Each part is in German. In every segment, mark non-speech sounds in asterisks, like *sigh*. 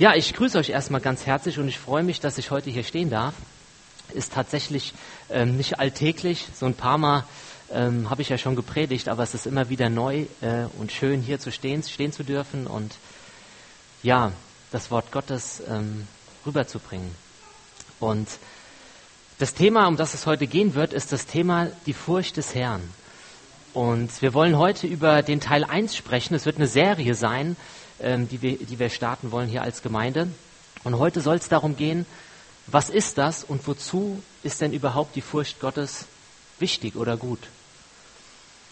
Ja, ich grüße euch erstmal ganz herzlich und ich freue mich, dass ich heute hier stehen darf. Ist tatsächlich ähm, nicht alltäglich. So ein paar Mal ähm, habe ich ja schon gepredigt, aber es ist immer wieder neu äh, und schön, hier zu stehen, stehen zu dürfen und ja, das Wort Gottes ähm, rüberzubringen. Und das Thema, um das es heute gehen wird, ist das Thema die Furcht des Herrn. Und wir wollen heute über den Teil 1 sprechen. Es wird eine Serie sein, ähm, die, wir, die wir starten wollen hier als Gemeinde. Und heute soll es darum gehen, was ist das und wozu ist denn überhaupt die Furcht Gottes wichtig oder gut?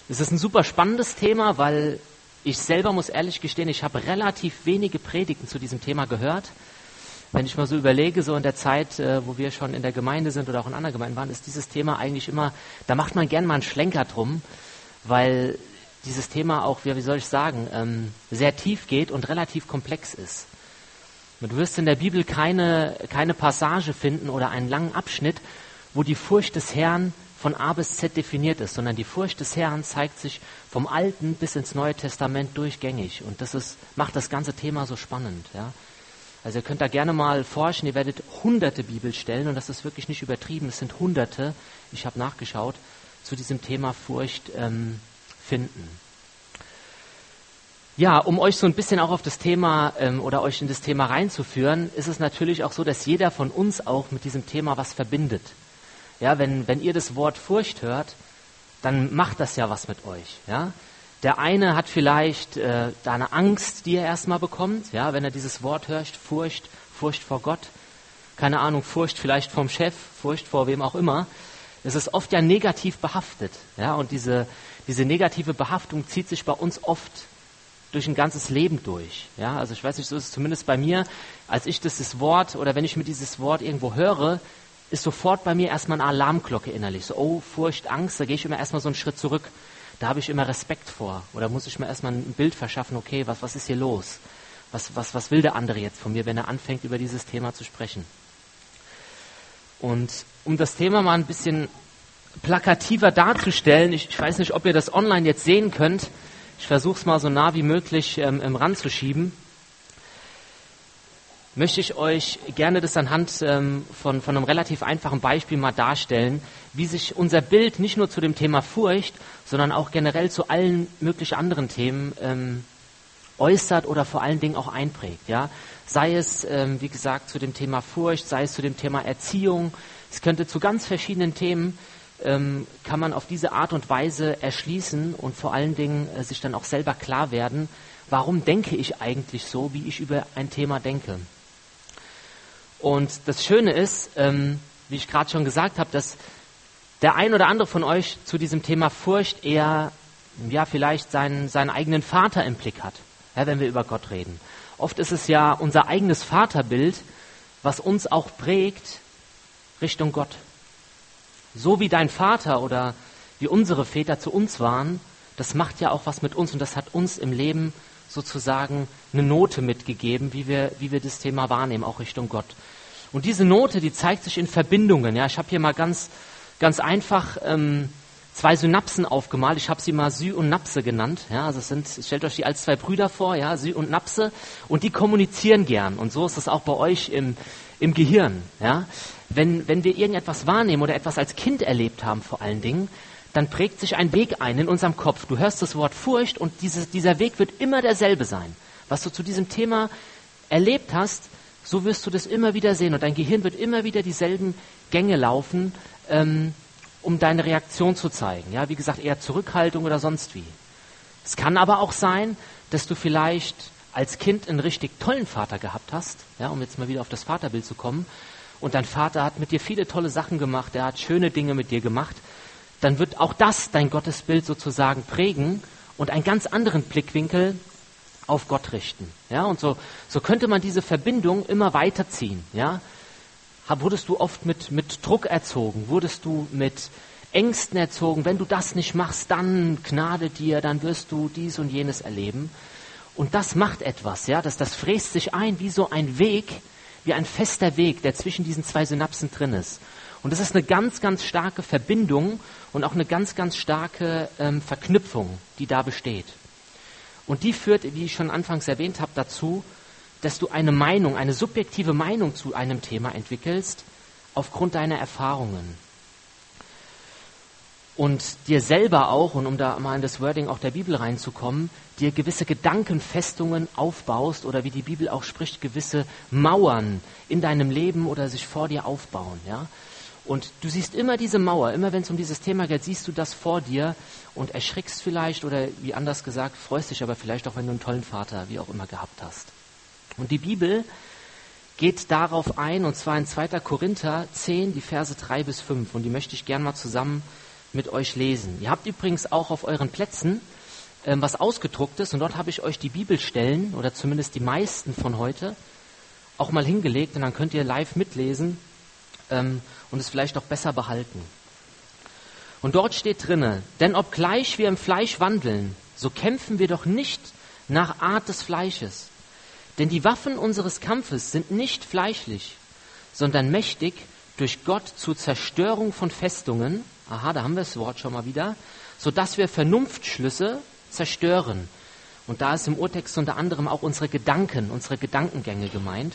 Es ist ein super spannendes Thema, weil ich selber muss ehrlich gestehen, ich habe relativ wenige Predigten zu diesem Thema gehört. Wenn ich mal so überlege, so in der Zeit, äh, wo wir schon in der Gemeinde sind oder auch in anderen Gemeinden waren, ist dieses Thema eigentlich immer, da macht man gern mal einen Schlenker drum, weil dieses Thema auch, wie soll ich sagen, ähm, sehr tief geht und relativ komplex ist. Du wirst in der Bibel keine, keine Passage finden oder einen langen Abschnitt, wo die Furcht des Herrn von A bis Z definiert ist, sondern die Furcht des Herrn zeigt sich vom Alten bis ins Neue Testament durchgängig. Und das ist, macht das ganze Thema so spannend. Ja? Also ihr könnt da gerne mal forschen, ihr werdet hunderte Bibelstellen, und das ist wirklich nicht übertrieben, es sind hunderte, ich habe nachgeschaut, zu diesem Thema Furcht ähm, finden. Ja, um euch so ein bisschen auch auf das Thema ähm, oder euch in das Thema reinzuführen, ist es natürlich auch so, dass jeder von uns auch mit diesem Thema was verbindet. Ja, wenn, wenn ihr das Wort Furcht hört, dann macht das ja was mit euch. Ja? Der eine hat vielleicht äh, da eine Angst, die er erstmal bekommt, ja, wenn er dieses Wort hört, Furcht, Furcht vor Gott, keine Ahnung, Furcht vielleicht vom Chef, Furcht vor wem auch immer. Es ist oft ja negativ behaftet, ja, und diese, diese negative Behaftung zieht sich bei uns oft durch ein ganzes Leben durch. Ja, also ich weiß nicht, so ist es zumindest bei mir, als ich dieses Wort oder wenn ich mir dieses Wort irgendwo höre, ist sofort bei mir erstmal eine Alarmglocke innerlich. So, oh, Furcht, Angst, da gehe ich immer erstmal so einen Schritt zurück. Da habe ich immer Respekt vor. Oder muss ich mir erstmal ein Bild verschaffen, okay, was, was ist hier los? Was, was, was will der andere jetzt von mir, wenn er anfängt, über dieses Thema zu sprechen? Und um das Thema mal ein bisschen plakativer darzustellen. Ich, ich, weiß nicht, ob ihr das online jetzt sehen könnt. Ich versuche es mal so nah wie möglich ähm, im Rand zu schieben. Möchte ich euch gerne das anhand ähm, von, von einem relativ einfachen Beispiel mal darstellen, wie sich unser Bild nicht nur zu dem Thema Furcht, sondern auch generell zu allen möglichen anderen Themen ähm, äußert oder vor allen Dingen auch einprägt. Ja? Sei es, ähm, wie gesagt, zu dem Thema Furcht, sei es zu dem Thema Erziehung. Es könnte zu ganz verschiedenen Themen ähm, kann man auf diese Art und Weise erschließen und vor allen Dingen äh, sich dann auch selber klar werden, warum denke ich eigentlich so, wie ich über ein Thema denke. Und das Schöne ist, ähm, wie ich gerade schon gesagt habe, dass der ein oder andere von euch zu diesem Thema Furcht eher, ja, vielleicht seinen, seinen eigenen Vater im Blick hat, ja, wenn wir über Gott reden. Oft ist es ja unser eigenes Vaterbild, was uns auch prägt Richtung Gott. So wie dein Vater oder wie unsere Väter zu uns waren, das macht ja auch was mit uns und das hat uns im Leben sozusagen eine Note mitgegeben, wie wir, wie wir das Thema wahrnehmen, auch Richtung Gott. Und diese Note, die zeigt sich in Verbindungen. Ja, ich habe hier mal ganz, ganz einfach ähm, zwei Synapsen aufgemalt. Ich habe sie mal Sy und Napse genannt. Ja, also es sind, stellt euch die als zwei Brüder vor, ja, Sy und Napse, und die kommunizieren gern. Und so ist es auch bei euch im, im Gehirn. Ja? Wenn, wenn wir irgendetwas wahrnehmen oder etwas als Kind erlebt haben vor allen Dingen, dann prägt sich ein Weg ein in unserem Kopf. Du hörst das Wort Furcht und dieses, dieser Weg wird immer derselbe sein. Was du zu diesem Thema erlebt hast, so wirst du das immer wieder sehen und dein Gehirn wird immer wieder dieselben Gänge laufen, ähm, um deine Reaktion zu zeigen. Ja, wie gesagt, eher Zurückhaltung oder sonst wie. Es kann aber auch sein, dass du vielleicht als Kind einen richtig tollen Vater gehabt hast, ja, um jetzt mal wieder auf das Vaterbild zu kommen, und dein Vater hat mit dir viele tolle Sachen gemacht, er hat schöne Dinge mit dir gemacht, dann wird auch das dein Gottesbild sozusagen prägen und einen ganz anderen Blickwinkel auf Gott richten. Ja, und so, so könnte man diese Verbindung immer weiterziehen. Ja, wurdest du oft mit, mit Druck erzogen? Wurdest du mit Ängsten erzogen? Wenn du das nicht machst, dann gnade dir, dann wirst du dies und jenes erleben. Und das macht etwas, ja, das, das fräst sich ein wie so ein Weg, wie ein fester Weg, der zwischen diesen zwei Synapsen drin ist. Und das ist eine ganz, ganz starke Verbindung und auch eine ganz, ganz starke ähm, Verknüpfung, die da besteht. Und die führt, wie ich schon anfangs erwähnt habe, dazu, dass du eine Meinung, eine subjektive Meinung zu einem Thema entwickelst aufgrund deiner Erfahrungen. Und dir selber auch, und um da mal in das Wording auch der Bibel reinzukommen, dir gewisse Gedankenfestungen aufbaust oder wie die Bibel auch spricht, gewisse Mauern in deinem Leben oder sich vor dir aufbauen. Ja? Und du siehst immer diese Mauer, immer wenn es um dieses Thema geht, siehst du das vor dir und erschrickst vielleicht oder wie anders gesagt, freust dich aber vielleicht auch, wenn du einen tollen Vater, wie auch immer, gehabt hast. Und die Bibel geht darauf ein, und zwar in 2. Korinther 10, die Verse 3 bis 5. Und die möchte ich gern mal zusammen mit euch lesen. Ihr habt übrigens auch auf euren Plätzen ähm, was ausgedrucktes und dort habe ich euch die Bibelstellen oder zumindest die meisten von heute auch mal hingelegt und dann könnt ihr live mitlesen ähm, und es vielleicht auch besser behalten. Und dort steht drinne, denn obgleich wir im Fleisch wandeln, so kämpfen wir doch nicht nach Art des Fleisches. Denn die Waffen unseres Kampfes sind nicht fleischlich, sondern mächtig durch Gott zur Zerstörung von Festungen, aha, da haben wir das Wort schon mal wieder, so dass wir Vernunftschlüsse zerstören. Und da ist im Urtext unter anderem auch unsere Gedanken, unsere Gedankengänge gemeint.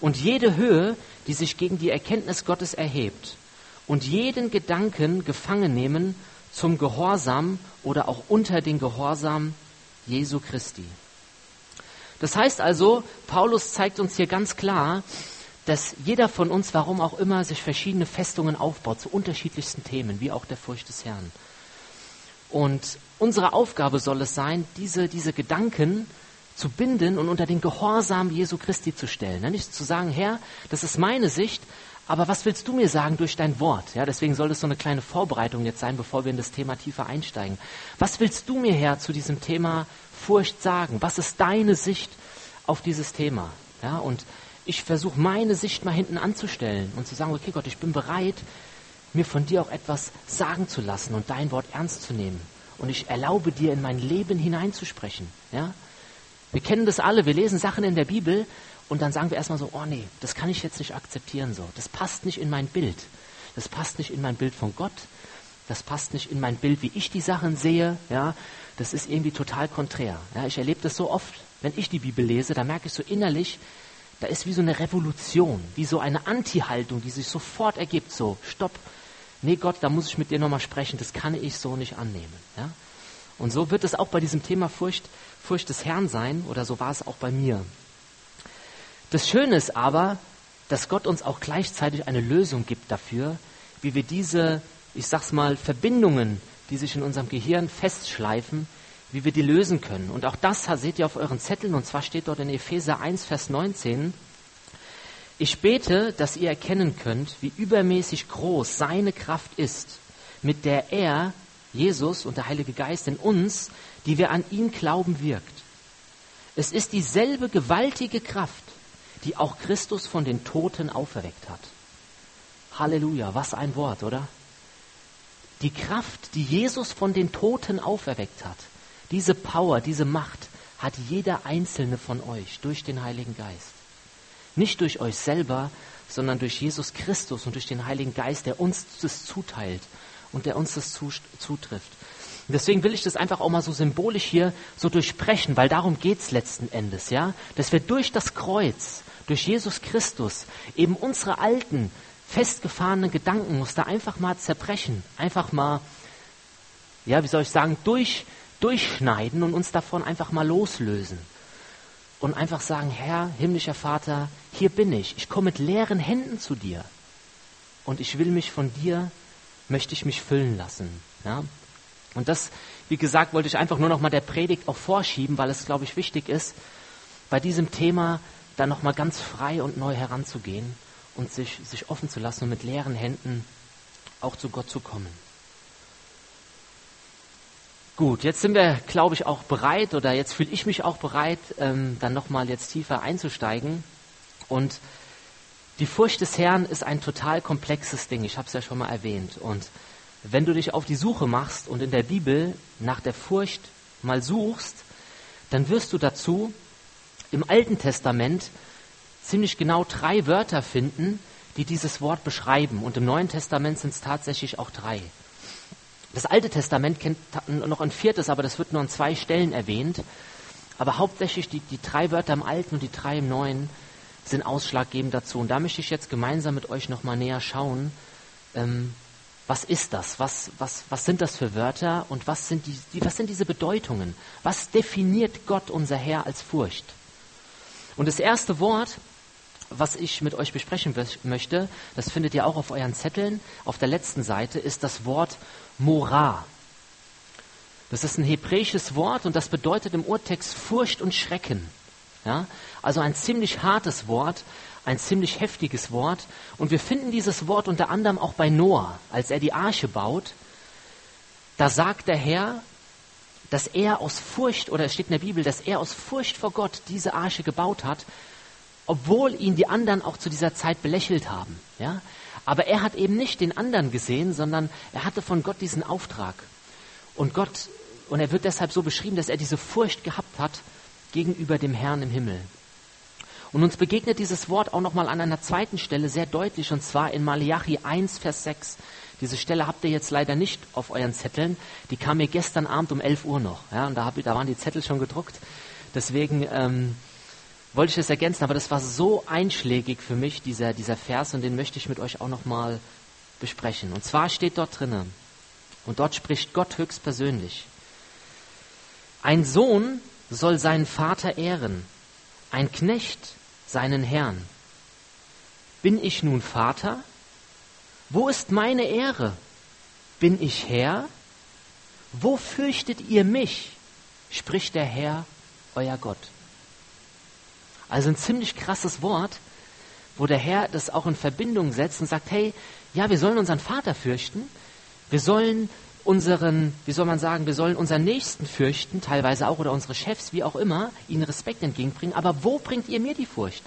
Und jede Höhe, die sich gegen die Erkenntnis Gottes erhebt. Und jeden Gedanken gefangen nehmen zum Gehorsam oder auch unter den Gehorsam Jesu Christi. Das heißt also, Paulus zeigt uns hier ganz klar, dass jeder von uns, warum auch immer, sich verschiedene Festungen aufbaut zu unterschiedlichsten Themen, wie auch der Furcht des Herrn. Und unsere Aufgabe soll es sein, diese, diese Gedanken zu binden und unter den Gehorsam Jesu Christi zu stellen. Nicht zu sagen, Herr, das ist meine Sicht, aber was willst du mir sagen durch dein Wort? Ja, deswegen soll es so eine kleine Vorbereitung jetzt sein, bevor wir in das Thema tiefer einsteigen. Was willst du mir, Herr, zu diesem Thema Furcht sagen? Was ist deine Sicht auf dieses Thema? Ja, und ich versuche meine Sicht mal hinten anzustellen und zu sagen, okay Gott, ich bin bereit, mir von dir auch etwas sagen zu lassen und dein Wort ernst zu nehmen. Und ich erlaube dir, in mein Leben hineinzusprechen. Ja? Wir kennen das alle, wir lesen Sachen in der Bibel und dann sagen wir erstmal so, oh nee, das kann ich jetzt nicht akzeptieren so. Das passt nicht in mein Bild. Das passt nicht in mein Bild von Gott. Das passt nicht in mein Bild, wie ich die Sachen sehe. Ja? das ist irgendwie total konträr. Ja, ich erlebe das so oft, wenn ich die Bibel lese, da merke ich so innerlich, da ist wie so eine Revolution, wie so eine Anti-Haltung, die sich sofort ergibt, so, stopp, nee Gott, da muss ich mit dir nochmal sprechen, das kann ich so nicht annehmen. Ja? Und so wird es auch bei diesem Thema Furcht, Furcht des Herrn sein, oder so war es auch bei mir. Das Schöne ist aber, dass Gott uns auch gleichzeitig eine Lösung gibt dafür, wie wir diese, ich sag's mal, Verbindungen die sich in unserem Gehirn festschleifen, wie wir die lösen können. Und auch das seht ihr auf euren Zetteln, und zwar steht dort in Epheser 1, Vers 19. Ich bete, dass ihr erkennen könnt, wie übermäßig groß seine Kraft ist, mit der er, Jesus und der Heilige Geist in uns, die wir an ihn glauben, wirkt. Es ist dieselbe gewaltige Kraft, die auch Christus von den Toten auferweckt hat. Halleluja, was ein Wort, oder? die Kraft, die Jesus von den Toten auferweckt hat, diese Power, diese Macht hat jeder einzelne von euch durch den Heiligen Geist. Nicht durch euch selber, sondern durch Jesus Christus und durch den Heiligen Geist, der uns das zuteilt und der uns das zutrifft. Deswegen will ich das einfach auch mal so symbolisch hier so durchsprechen, weil darum geht's letzten Endes, ja, dass wir durch das Kreuz, durch Jesus Christus eben unsere alten festgefahrenen Gedankenmuster einfach mal zerbrechen, einfach mal, ja, wie soll ich sagen, durch, durchschneiden und uns davon einfach mal loslösen. Und einfach sagen, Herr, himmlischer Vater, hier bin ich. Ich komme mit leeren Händen zu dir. Und ich will mich von dir, möchte ich mich füllen lassen. Ja? Und das, wie gesagt, wollte ich einfach nur noch mal der Predigt auch vorschieben, weil es, glaube ich, wichtig ist, bei diesem Thema dann noch mal ganz frei und neu heranzugehen und sich, sich offen zu lassen und mit leeren Händen auch zu Gott zu kommen. Gut, jetzt sind wir, glaube ich, auch bereit oder jetzt fühle ich mich auch bereit, ähm, dann nochmal jetzt tiefer einzusteigen. Und die Furcht des Herrn ist ein total komplexes Ding, ich habe es ja schon mal erwähnt. Und wenn du dich auf die Suche machst und in der Bibel nach der Furcht mal suchst, dann wirst du dazu im Alten Testament ziemlich genau drei Wörter finden, die dieses Wort beschreiben. Und im Neuen Testament sind es tatsächlich auch drei. Das Alte Testament kennt noch ein viertes, aber das wird nur an zwei Stellen erwähnt. Aber hauptsächlich die, die drei Wörter im Alten und die drei im Neuen sind ausschlaggebend dazu. Und da möchte ich jetzt gemeinsam mit euch nochmal näher schauen, ähm, was ist das? Was, was, was sind das für Wörter und was sind, die, die, was sind diese Bedeutungen? Was definiert Gott, unser Herr, als Furcht? Und das erste Wort, was ich mit euch besprechen möchte, das findet ihr auch auf euren Zetteln, auf der letzten Seite, ist das Wort Mora. Das ist ein hebräisches Wort und das bedeutet im Urtext Furcht und Schrecken. Ja? Also ein ziemlich hartes Wort, ein ziemlich heftiges Wort. Und wir finden dieses Wort unter anderem auch bei Noah, als er die Arche baut. Da sagt der Herr, dass er aus Furcht, oder es steht in der Bibel, dass er aus Furcht vor Gott diese Arche gebaut hat, obwohl ihn die anderen auch zu dieser Zeit belächelt haben. Ja? Aber er hat eben nicht den anderen gesehen, sondern er hatte von Gott diesen Auftrag. Und Gott und er wird deshalb so beschrieben, dass er diese Furcht gehabt hat gegenüber dem Herrn im Himmel. Und uns begegnet dieses Wort auch nochmal an einer zweiten Stelle sehr deutlich, und zwar in Malachi 1, Vers 6. Diese Stelle habt ihr jetzt leider nicht auf euren Zetteln. Die kam mir gestern Abend um 11 Uhr noch. Ja, und da, hab, da waren die Zettel schon gedruckt. Deswegen ähm, wollte ich das ergänzen. Aber das war so einschlägig für mich, dieser, dieser Vers, und den möchte ich mit euch auch nochmal besprechen. Und zwar steht dort drinnen, und dort spricht Gott höchstpersönlich. Ein Sohn soll seinen Vater ehren, ein Knecht seinen Herrn. Bin ich nun Vater? Wo ist meine Ehre? Bin ich Herr? Wo fürchtet ihr mich? spricht der Herr, euer Gott. Also ein ziemlich krasses Wort, wo der Herr das auch in Verbindung setzt und sagt, hey, ja, wir sollen unseren Vater fürchten, wir sollen unseren, wie soll man sagen, wir sollen unseren Nächsten fürchten, teilweise auch, oder unsere Chefs, wie auch immer, ihnen Respekt entgegenbringen. Aber wo bringt ihr mir die Furcht?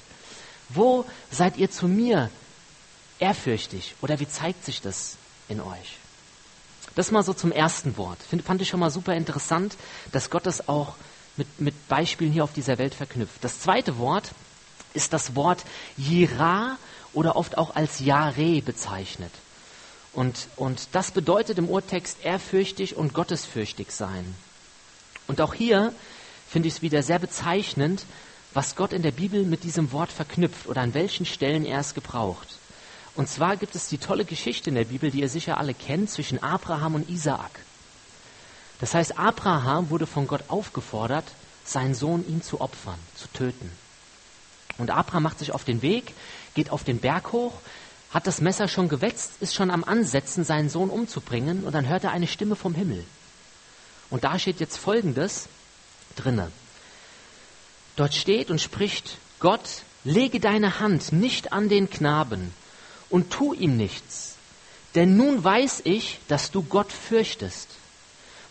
Wo seid ihr zu mir ehrfürchtig? Oder wie zeigt sich das in euch? Das mal so zum ersten Wort. Fand ich schon mal super interessant, dass Gott das auch mit, mit Beispielen hier auf dieser Welt verknüpft. Das zweite Wort ist das Wort Jira oder oft auch als Jare bezeichnet. Und, und das bedeutet im Urtext ehrfürchtig und gottesfürchtig sein. Und auch hier finde ich es wieder sehr bezeichnend, was Gott in der Bibel mit diesem Wort verknüpft oder an welchen Stellen er es gebraucht. Und zwar gibt es die tolle Geschichte in der Bibel, die ihr sicher alle kennt, zwischen Abraham und Isaak. Das heißt, Abraham wurde von Gott aufgefordert, seinen Sohn ihm zu opfern, zu töten. Und Abraham macht sich auf den Weg, geht auf den Berg hoch, hat das Messer schon gewetzt, ist schon am Ansetzen, seinen Sohn umzubringen, und dann hört er eine Stimme vom Himmel. Und da steht jetzt Folgendes drinne. Dort steht und spricht Gott, lege deine Hand nicht an den Knaben und tu ihm nichts, denn nun weiß ich, dass du Gott fürchtest,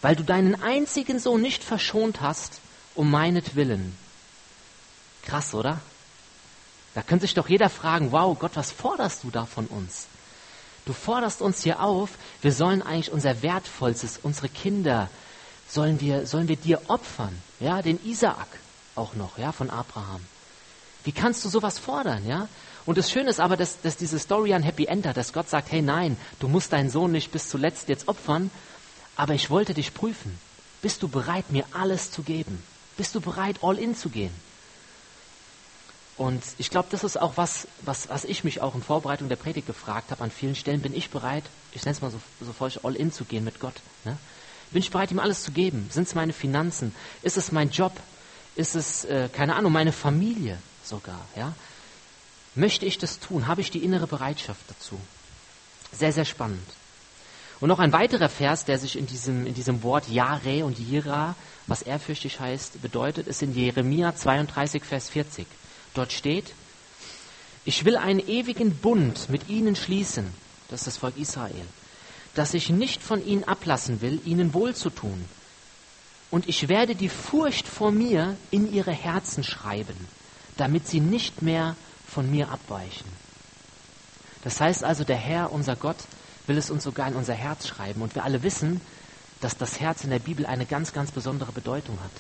weil du deinen einzigen Sohn nicht verschont hast, um meinetwillen. Krass, oder? Da könnte sich doch jeder fragen, wow, Gott, was forderst du da von uns? Du forderst uns hier auf, wir sollen eigentlich unser Wertvollstes, unsere Kinder, sollen wir, sollen wir dir opfern, ja, den Isaak auch noch, ja, von Abraham. Wie kannst du sowas fordern, ja? Und das Schöne ist aber, dass, dass diese Story ein Happy End hat, dass Gott sagt, hey nein, du musst deinen Sohn nicht bis zuletzt jetzt opfern, aber ich wollte dich prüfen. Bist du bereit, mir alles zu geben? Bist du bereit, all in zu gehen? Und ich glaube, das ist auch was, was, was ich mich auch in Vorbereitung der Predigt gefragt habe. An vielen Stellen bin ich bereit, ich nenne es mal so, so feucht, all in zu gehen mit Gott. Ne? Bin ich bereit, ihm alles zu geben? Sind es meine Finanzen? Ist es mein Job? Ist es, äh, keine Ahnung, meine Familie sogar? Ja? Möchte ich das tun? Habe ich die innere Bereitschaft dazu? Sehr, sehr spannend. Und noch ein weiterer Vers, der sich in diesem, in diesem Wort Jare und Jira, was ehrfürchtig heißt, bedeutet, ist in Jeremia 32, Vers 40. Dort steht, ich will einen ewigen Bund mit ihnen schließen, das ist das Volk Israel, dass ich nicht von ihnen ablassen will, ihnen wohlzutun. Und ich werde die Furcht vor mir in ihre Herzen schreiben, damit sie nicht mehr von mir abweichen. Das heißt also, der Herr, unser Gott, will es uns sogar in unser Herz schreiben. Und wir alle wissen, dass das Herz in der Bibel eine ganz, ganz besondere Bedeutung hat.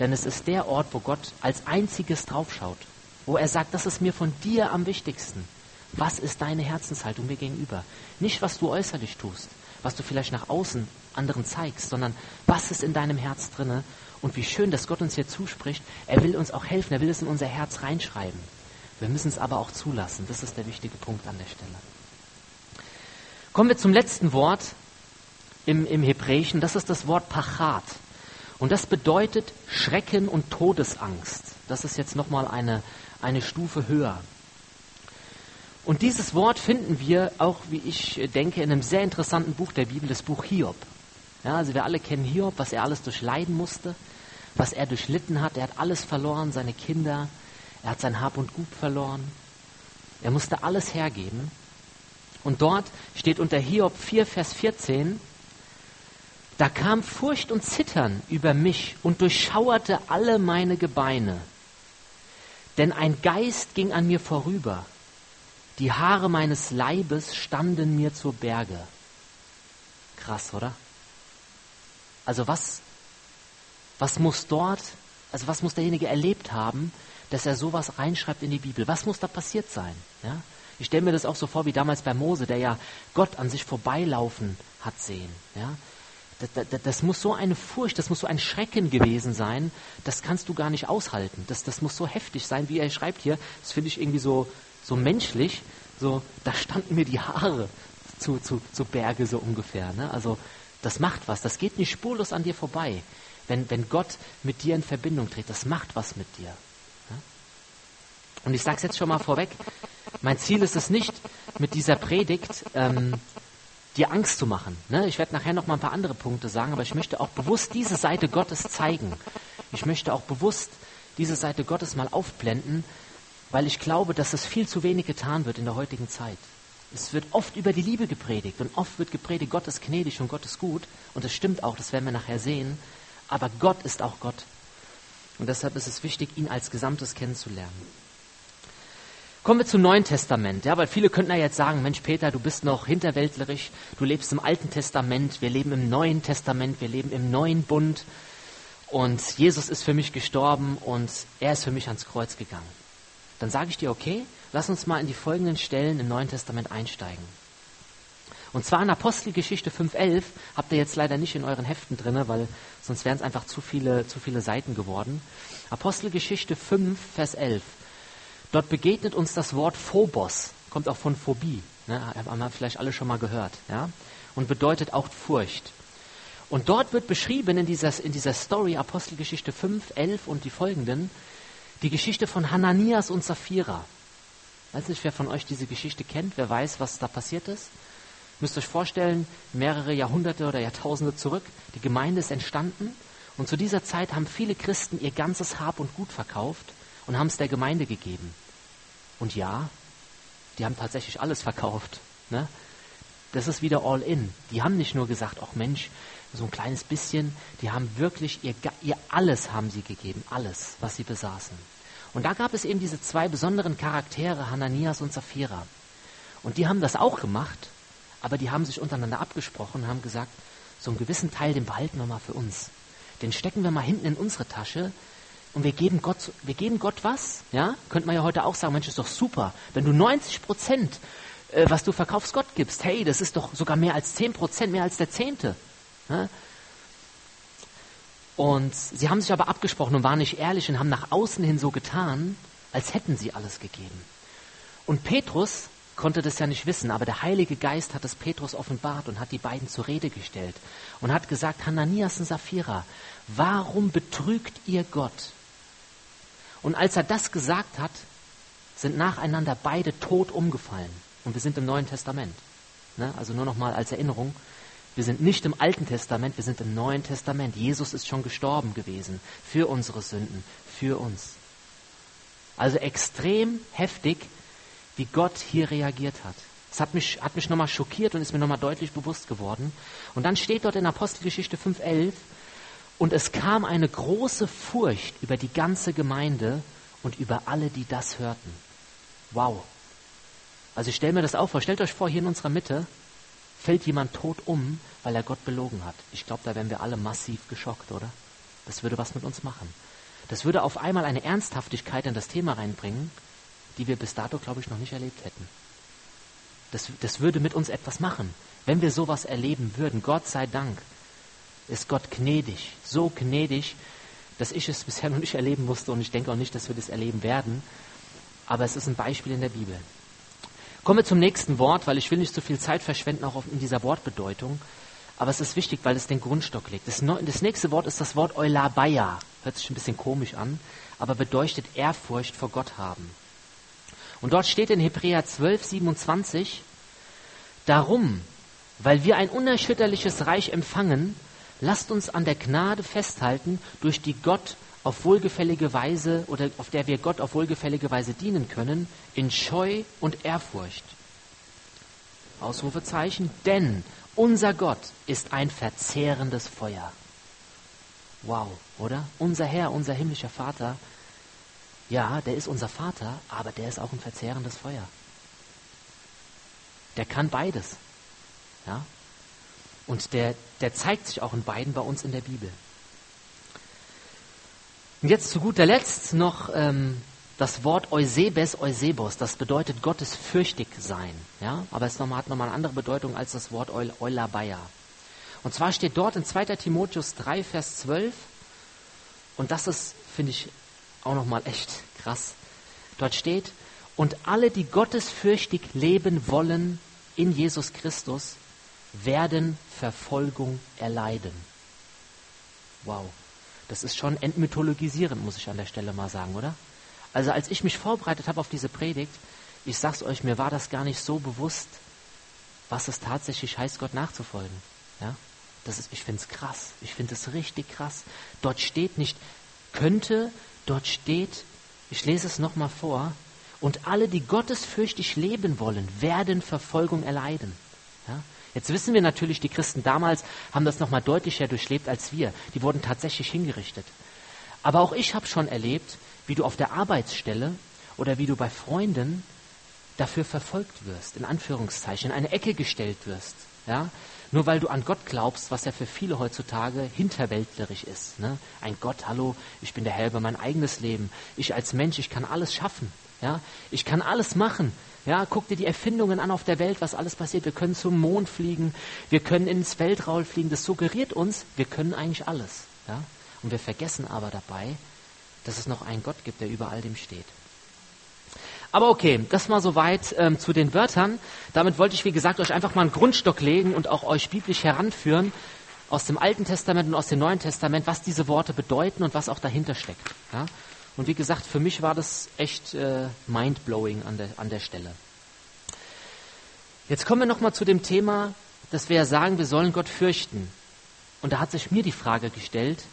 Denn es ist der Ort, wo Gott als einziges draufschaut wo er sagt, das ist mir von dir am wichtigsten. Was ist deine Herzenshaltung mir gegenüber? Nicht, was du äußerlich tust, was du vielleicht nach außen anderen zeigst, sondern was ist in deinem Herz drinne Und wie schön, dass Gott uns hier zuspricht. Er will uns auch helfen, er will es in unser Herz reinschreiben. Wir müssen es aber auch zulassen. Das ist der wichtige Punkt an der Stelle. Kommen wir zum letzten Wort im, im Hebräischen. Das ist das Wort Pachat. Und das bedeutet Schrecken und Todesangst. Das ist jetzt nochmal eine, eine Stufe höher. Und dieses Wort finden wir auch, wie ich denke, in einem sehr interessanten Buch der Bibel, das Buch Hiob. Ja, also wir alle kennen Hiob, was er alles durchleiden musste, was er durchlitten hat. Er hat alles verloren, seine Kinder, er hat sein Hab und Gut verloren. Er musste alles hergeben. Und dort steht unter Hiob 4, Vers 14, da kam Furcht und Zittern über mich und durchschauerte alle meine Gebeine. Denn ein Geist ging an mir vorüber. Die Haare meines Leibes standen mir zur Berge. Krass, oder? Also was, was muss dort, also was muss derjenige erlebt haben, dass er sowas reinschreibt in die Bibel? Was muss da passiert sein? Ja? Ich stelle mir das auch so vor wie damals bei Mose, der ja Gott an sich vorbeilaufen hat sehen. Ja? Das, das, das, muss so eine Furcht, das muss so ein Schrecken gewesen sein, das kannst du gar nicht aushalten. Das, das muss so heftig sein, wie er schreibt hier. Das finde ich irgendwie so, so menschlich. So, da standen mir die Haare zu, zu, zu Berge so ungefähr. Ne? Also das macht was, das geht nicht spurlos an dir vorbei. Wenn, wenn Gott mit dir in Verbindung tritt, das macht was mit dir. Ne? Und ich sage es jetzt schon mal vorweg, mein Ziel ist es nicht, mit dieser Predigt ähm, dir Angst zu machen. Ne? Ich werde nachher noch mal ein paar andere Punkte sagen, aber ich möchte auch bewusst diese Seite Gottes zeigen. Ich möchte auch bewusst diese Seite Gottes mal aufblenden, weil ich glaube, dass es viel zu wenig getan wird in der heutigen Zeit. Es wird oft über die Liebe gepredigt und oft wird gepredigt, Gott ist gnädig und Gott ist gut. Und das stimmt auch, das werden wir nachher sehen. Aber Gott ist auch Gott. Und deshalb ist es wichtig, ihn als Gesamtes kennenzulernen. Kommen wir zum Neuen Testament, ja, weil viele könnten ja jetzt sagen, Mensch Peter, du bist noch hinterwäldlerisch, du lebst im Alten Testament, wir leben im Neuen Testament, wir leben im neuen Bund und Jesus ist für mich gestorben und er ist für mich ans Kreuz gegangen. Dann sage ich dir, okay, lass uns mal in die folgenden Stellen im Neuen Testament einsteigen. Und zwar in Apostelgeschichte 5.11, habt ihr jetzt leider nicht in euren Heften drin, weil sonst wären es einfach zu viele, zu viele Seiten geworden. Apostelgeschichte 5, Vers 11. Dort begegnet uns das Wort Phobos, kommt auch von Phobie, ne, haben wir vielleicht alle schon mal gehört, ja, und bedeutet auch Furcht. Und dort wird beschrieben in dieser, in dieser Story, Apostelgeschichte 5, 11 und die folgenden, die Geschichte von Hananias und Sapphira. Weiß nicht, wer von euch diese Geschichte kennt, wer weiß, was da passiert ist. Müsst euch vorstellen, mehrere Jahrhunderte oder Jahrtausende zurück, die Gemeinde ist entstanden und zu dieser Zeit haben viele Christen ihr ganzes Hab und Gut verkauft und haben es der Gemeinde gegeben. Und ja, die haben tatsächlich alles verkauft. Ne? Das ist wieder all in. Die haben nicht nur gesagt, ach Mensch, so ein kleines bisschen, die haben wirklich ihr, ihr alles haben sie gegeben, alles, was sie besaßen. Und da gab es eben diese zwei besonderen Charaktere, Hananias und Sapphira. Und die haben das auch gemacht, aber die haben sich untereinander abgesprochen und haben gesagt, so einen gewissen Teil, den behalten wir mal für uns. Den stecken wir mal hinten in unsere Tasche, und wir geben Gott, wir geben Gott was, ja? Könnte man ja heute auch sagen, Mensch, ist doch super. Wenn du 90 Prozent, äh, was du verkaufst, Gott gibst, hey, das ist doch sogar mehr als 10 Prozent, mehr als der Zehnte. Ja? Und sie haben sich aber abgesprochen und waren nicht ehrlich und haben nach außen hin so getan, als hätten sie alles gegeben. Und Petrus konnte das ja nicht wissen, aber der Heilige Geist hat es Petrus offenbart und hat die beiden zur Rede gestellt und hat gesagt, Hananias und Sapphira, warum betrügt ihr Gott? Und als er das gesagt hat, sind nacheinander beide tot umgefallen. Und wir sind im Neuen Testament. Ne? Also nur noch mal als Erinnerung. Wir sind nicht im Alten Testament, wir sind im Neuen Testament. Jesus ist schon gestorben gewesen für unsere Sünden, für uns. Also extrem heftig, wie Gott hier reagiert hat. Das hat mich, hat mich nochmal schockiert und ist mir nochmal deutlich bewusst geworden. Und dann steht dort in Apostelgeschichte 5.11, und es kam eine große Furcht über die ganze Gemeinde und über alle, die das hörten. Wow. Also ich stelle mir das auch vor. Stellt euch vor, hier in unserer Mitte fällt jemand tot um, weil er Gott belogen hat. Ich glaube, da wären wir alle massiv geschockt, oder? Das würde was mit uns machen. Das würde auf einmal eine Ernsthaftigkeit in das Thema reinbringen, die wir bis dato, glaube ich, noch nicht erlebt hätten. Das, das würde mit uns etwas machen, wenn wir sowas erleben würden. Gott sei Dank ist Gott gnädig, so gnädig, dass ich es *laughs* bisher noch nicht erleben musste und ich denke auch nicht, dass wir das erleben werden. Aber es ist ein Beispiel in der Bibel. Kommen wir zum nächsten Wort, weil ich will nicht so viel Zeit verschwenden, auch in dieser Wortbedeutung. Aber es ist wichtig, weil es den Grundstock legt. Das, das nächste Wort ist das Wort Eulabaya. Hört sich ein bisschen komisch an, aber bedeutet Ehrfurcht vor Gott haben. Und dort steht in Hebräer 12, 27, Darum, weil wir ein unerschütterliches Reich empfangen, lasst uns an der Gnade festhalten, durch die Gott auf wohlgefällige Weise oder auf der wir Gott auf wohlgefällige Weise dienen können, in Scheu und Ehrfurcht. Ausrufezeichen, denn unser Gott ist ein verzehrendes Feuer. Wow, oder? Unser Herr, unser himmlischer Vater, ja, der ist unser Vater, aber der ist auch ein verzehrendes Feuer. Der kann beides. Ja? Und der, der zeigt sich auch in beiden bei uns in der Bibel. Und jetzt zu guter Letzt noch ähm, das Wort Eusebes, Eusebos. Das bedeutet Gottes fürchtig sein. Ja? Aber es hat nochmal eine andere Bedeutung als das Wort Eulabaya. Und zwar steht dort in 2. Timotheus 3, Vers 12, und das ist, finde ich, auch nochmal echt krass. Dort steht, und alle, die gottesfürchtig leben wollen in Jesus Christus, werden Verfolgung erleiden. Wow, das ist schon entmythologisierend, muss ich an der Stelle mal sagen, oder? Also als ich mich vorbereitet habe auf diese Predigt, ich sag's euch, mir war das gar nicht so bewusst, was es tatsächlich heißt, Gott nachzufolgen. Ja? Das ist, ich finde es krass. Ich finde es richtig krass. Dort steht nicht könnte, dort steht, ich lese es nochmal vor, und alle, die gottesfürchtig leben wollen, werden Verfolgung erleiden. Jetzt wissen wir natürlich, die Christen damals haben das nochmal deutlicher durchlebt als wir. Die wurden tatsächlich hingerichtet. Aber auch ich habe schon erlebt, wie du auf der Arbeitsstelle oder wie du bei Freunden dafür verfolgt wirst, in Anführungszeichen, in eine Ecke gestellt wirst. Ja? Nur weil du an Gott glaubst, was ja für viele heutzutage hinterwäldlerisch ist. Ne? Ein Gott, hallo, ich bin der Herr über mein eigenes Leben. Ich als Mensch, ich kann alles schaffen. Ja, ich kann alles machen. Ja, guck dir die Erfindungen an auf der Welt, was alles passiert. Wir können zum Mond fliegen, wir können ins Weltraum fliegen. Das suggeriert uns, wir können eigentlich alles. Ja? Und wir vergessen aber dabei, dass es noch einen Gott gibt, der über all dem steht. Aber okay, das mal soweit ähm, zu den Wörtern. Damit wollte ich, wie gesagt, euch einfach mal einen Grundstock legen und auch euch biblisch heranführen aus dem Alten Testament und aus dem Neuen Testament, was diese Worte bedeuten und was auch dahinter steckt. Ja? Und wie gesagt, für mich war das echt äh, mindblowing an der, an der Stelle. Jetzt kommen wir nochmal zu dem Thema, dass wir ja sagen, wir sollen Gott fürchten. Und da hat sich mir die Frage gestellt,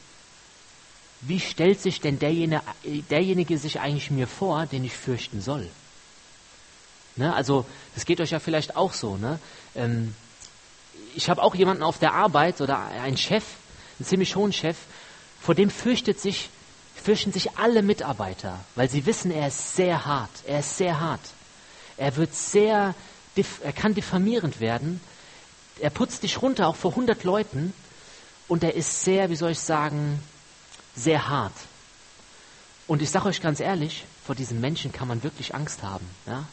wie stellt sich denn derjenige, derjenige sich eigentlich mir vor, den ich fürchten soll? Ne, also, das geht euch ja vielleicht auch so. Ne? Ähm, ich habe auch jemanden auf der Arbeit oder einen Chef, einen ziemlich hohen Chef, vor dem fürchtet sich fürchten sich alle Mitarbeiter, weil sie wissen, er ist sehr hart. Er ist sehr hart. Er wird sehr, er kann diffamierend werden. Er putzt dich runter, auch vor 100 Leuten. Und er ist sehr, wie soll ich sagen, sehr hart. Und ich sage euch ganz ehrlich, vor diesem Menschen kann man wirklich Angst haben. Ja?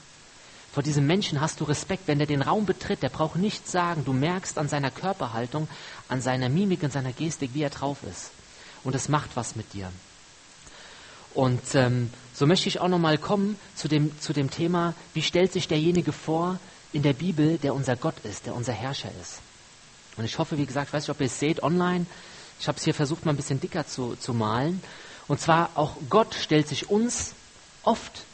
Vor diesem Menschen hast du Respekt, wenn er den Raum betritt, der braucht nichts sagen. Du merkst an seiner Körperhaltung, an seiner Mimik, an seiner Gestik, wie er drauf ist. Und es macht was mit dir. Und ähm, so möchte ich auch nochmal kommen zu dem, zu dem Thema, wie stellt sich derjenige vor in der Bibel, der unser Gott ist, der unser Herrscher ist. Und ich hoffe, wie gesagt, ich weiß nicht, ob ihr es seht online, ich habe es hier versucht, mal ein bisschen dicker zu, zu malen. Und zwar auch Gott stellt sich uns oft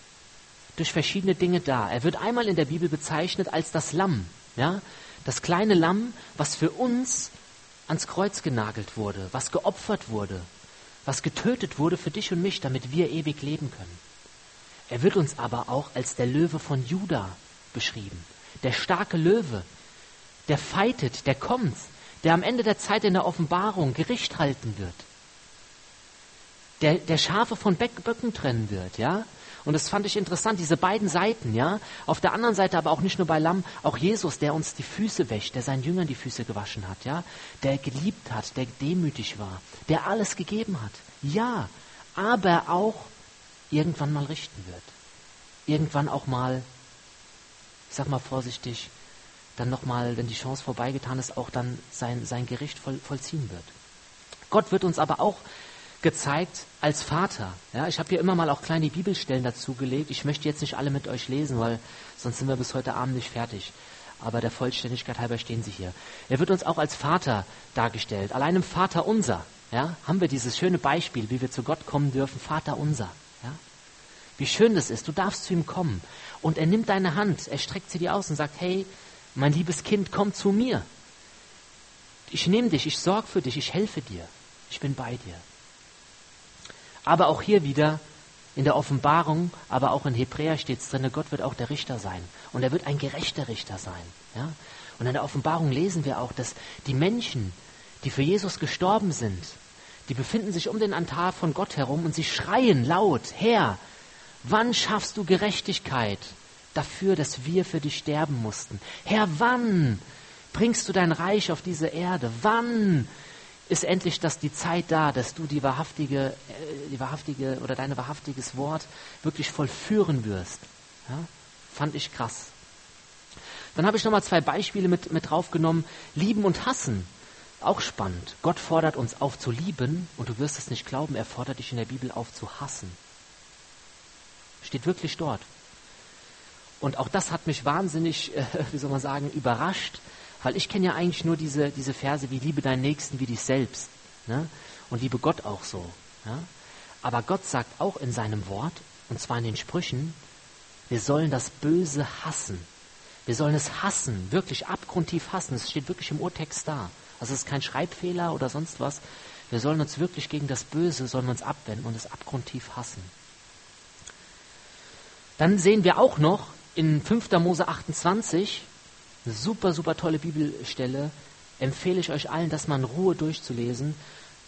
durch verschiedene Dinge dar. Er wird einmal in der Bibel bezeichnet als das Lamm, ja, das kleine Lamm, was für uns ans Kreuz genagelt wurde, was geopfert wurde, was getötet wurde für dich und mich, damit wir ewig leben können. Er wird uns aber auch als der Löwe von Juda beschrieben. Der starke Löwe, der feitet, der kommt, der am Ende der Zeit in der Offenbarung Gericht halten wird. Der, der Schafe von Böcken trennen wird, ja? Und das fand ich interessant, diese beiden Seiten, ja. Auf der anderen Seite aber auch nicht nur bei Lamm, auch Jesus, der uns die Füße wäscht, der seinen Jüngern die Füße gewaschen hat, ja. Der geliebt hat, der demütig war, der alles gegeben hat. Ja, aber auch irgendwann mal richten wird. Irgendwann auch mal, ich sag mal vorsichtig, dann nochmal, wenn die Chance vorbeigetan ist, auch dann sein, sein Gericht voll, vollziehen wird. Gott wird uns aber auch gezeigt als Vater. Ja, ich habe hier immer mal auch kleine Bibelstellen dazu gelegt. Ich möchte jetzt nicht alle mit euch lesen, weil sonst sind wir bis heute Abend nicht fertig. Aber der Vollständigkeit halber stehen sie hier. Er wird uns auch als Vater dargestellt. Allein im Vater unser ja, haben wir dieses schöne Beispiel, wie wir zu Gott kommen dürfen. Vater unser. Ja. Wie schön das ist. Du darfst zu ihm kommen. Und er nimmt deine Hand, er streckt sie dir aus und sagt, hey, mein liebes Kind, komm zu mir. Ich nehme dich, ich sorge für dich, ich helfe dir. Ich bin bei dir. Aber auch hier wieder in der Offenbarung, aber auch in Hebräer steht es drin, Gott wird auch der Richter sein. Und er wird ein gerechter Richter sein. Ja? Und in der Offenbarung lesen wir auch, dass die Menschen, die für Jesus gestorben sind, die befinden sich um den Altar von Gott herum und sie schreien laut, Herr, wann schaffst du Gerechtigkeit dafür, dass wir für dich sterben mussten? Herr, wann bringst du dein Reich auf diese Erde? Wann ist endlich das die Zeit da, dass du die wahrhaftige, äh, die wahrhaftige oder dein wahrhaftiges Wort wirklich vollführen wirst. Ja? Fand ich krass. Dann habe ich nochmal zwei Beispiele mit, mit draufgenommen. Lieben und hassen. Auch spannend. Gott fordert uns auf zu lieben und du wirst es nicht glauben, er fordert dich in der Bibel auf zu hassen. Steht wirklich dort. Und auch das hat mich wahnsinnig, *laughs* äh, wie soll man sagen, überrascht, weil ich kenne ja eigentlich nur diese, diese Verse wie liebe deinen Nächsten wie dich selbst. Ne? Und liebe Gott auch so. Ja? Aber Gott sagt auch in seinem Wort, und zwar in den Sprüchen, wir sollen das Böse hassen. Wir sollen es hassen, wirklich abgrundtief hassen. Es steht wirklich im Urtext da. Also es ist kein Schreibfehler oder sonst was. Wir sollen uns wirklich gegen das Böse, sollen uns abwenden und es abgrundtief hassen. Dann sehen wir auch noch in 5. Mose 28, super, super tolle Bibelstelle. Empfehle ich euch allen, das mal in Ruhe durchzulesen.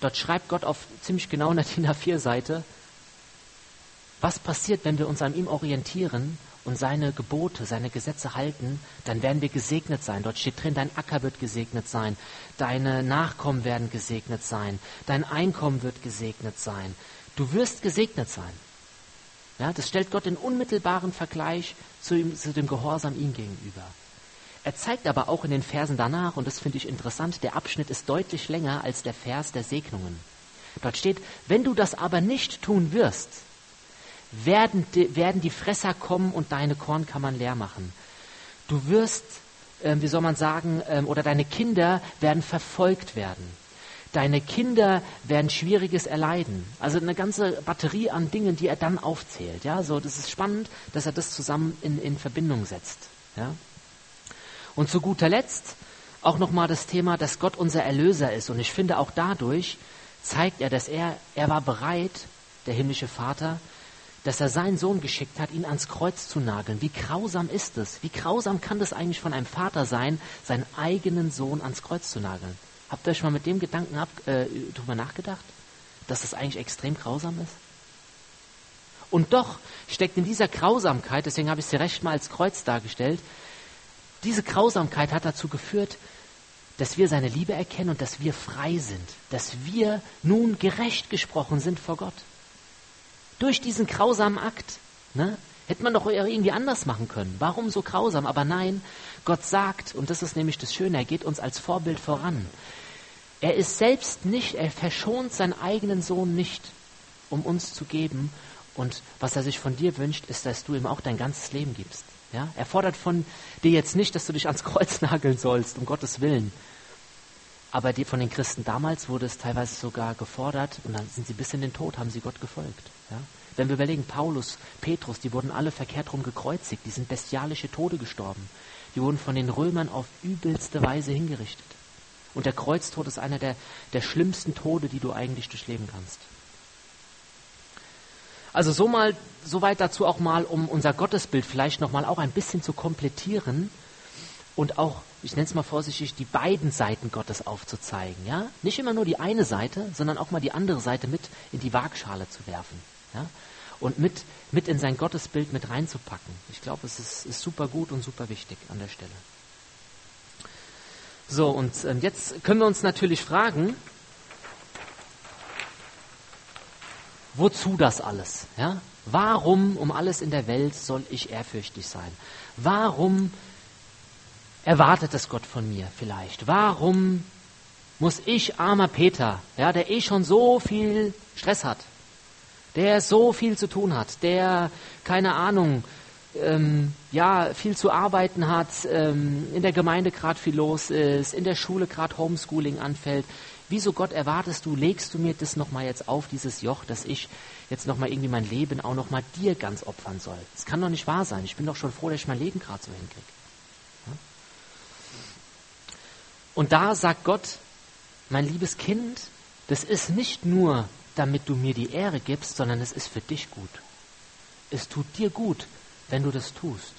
Dort schreibt Gott auf ziemlich genau einer *laughs* DIN A4-Seite, was passiert, wenn wir uns an ihm orientieren und seine Gebote, seine Gesetze halten, dann werden wir gesegnet sein. Dort steht drin, dein Acker wird gesegnet sein, deine Nachkommen werden gesegnet sein, dein Einkommen wird gesegnet sein. Du wirst gesegnet sein. Ja, das stellt Gott in unmittelbaren Vergleich zu, ihm, zu dem Gehorsam ihm gegenüber. Er zeigt aber auch in den Versen danach, und das finde ich interessant, der Abschnitt ist deutlich länger als der Vers der Segnungen. Dort steht, wenn du das aber nicht tun wirst, werden die, werden die Fresser kommen und deine Kornkammern leer machen. Du wirst, äh, wie soll man sagen, äh, oder deine Kinder werden verfolgt werden. Deine Kinder werden Schwieriges erleiden. Also eine ganze Batterie an Dingen, die er dann aufzählt. Ja, so, das ist spannend, dass er das zusammen in, in Verbindung setzt. Ja. Und zu guter Letzt auch nochmal das Thema, dass Gott unser Erlöser ist. Und ich finde auch dadurch zeigt er, dass er, er war bereit, der himmlische Vater, dass er seinen Sohn geschickt hat, ihn ans Kreuz zu nageln. Wie grausam ist es? Wie grausam kann das eigentlich von einem Vater sein, seinen eigenen Sohn ans Kreuz zu nageln? Habt ihr euch mal mit dem Gedanken ab, äh, drüber nachgedacht, dass das eigentlich extrem grausam ist? Und doch steckt in dieser Grausamkeit, deswegen habe ich sie recht mal als Kreuz dargestellt, diese Grausamkeit hat dazu geführt, dass wir seine Liebe erkennen und dass wir frei sind, dass wir nun gerecht gesprochen sind vor Gott. Durch diesen grausamen Akt. Ne? Hätte man doch irgendwie anders machen können. Warum so grausam? Aber nein, Gott sagt, und das ist nämlich das Schöne, er geht uns als Vorbild voran. Er ist selbst nicht, er verschont seinen eigenen Sohn nicht, um uns zu geben. Und was er sich von dir wünscht, ist, dass du ihm auch dein ganzes Leben gibst. Ja? Er fordert von dir jetzt nicht, dass du dich ans Kreuz *laughs* nageln sollst, um Gottes Willen. Aber die, von den Christen damals wurde es teilweise sogar gefordert und dann sind sie bis in den Tod, haben sie Gott gefolgt. Ja? Wenn wir überlegen, Paulus, Petrus, die wurden alle verkehrt rum gekreuzigt, die sind bestialische Tode gestorben. Die wurden von den Römern auf übelste Weise hingerichtet. Und der Kreuztod ist einer der, der schlimmsten Tode, die du eigentlich durchleben kannst. Also so mal, soweit dazu auch mal, um unser Gottesbild vielleicht nochmal auch ein bisschen zu komplettieren und auch, ich nenne es mal vorsichtig, die beiden Seiten Gottes aufzuzeigen. Ja? Nicht immer nur die eine Seite, sondern auch mal die andere Seite mit in die Waagschale zu werfen. Ja? Und mit, mit in sein Gottesbild mit reinzupacken. Ich glaube, es ist, ist super gut und super wichtig an der Stelle. So, und äh, jetzt können wir uns natürlich fragen, wozu das alles? Ja? Warum um alles in der Welt soll ich ehrfürchtig sein? Warum erwartet es Gott von mir vielleicht? Warum muss ich, armer Peter, ja, der eh schon so viel Stress hat, der so viel zu tun hat, der, keine Ahnung, ähm, ja, viel zu arbeiten hat, ähm, in der Gemeinde gerade viel los ist, in der Schule gerade Homeschooling anfällt. Wieso Gott erwartest du, legst du mir das nochmal jetzt auf, dieses Joch, dass ich jetzt nochmal irgendwie mein Leben auch nochmal dir ganz opfern soll? Das kann doch nicht wahr sein. Ich bin doch schon froh, dass ich mein Leben gerade so hinkriege. Und da sagt Gott, mein liebes Kind, das ist nicht nur, damit du mir die Ehre gibst, sondern es ist für dich gut. Es tut dir gut, wenn du das tust.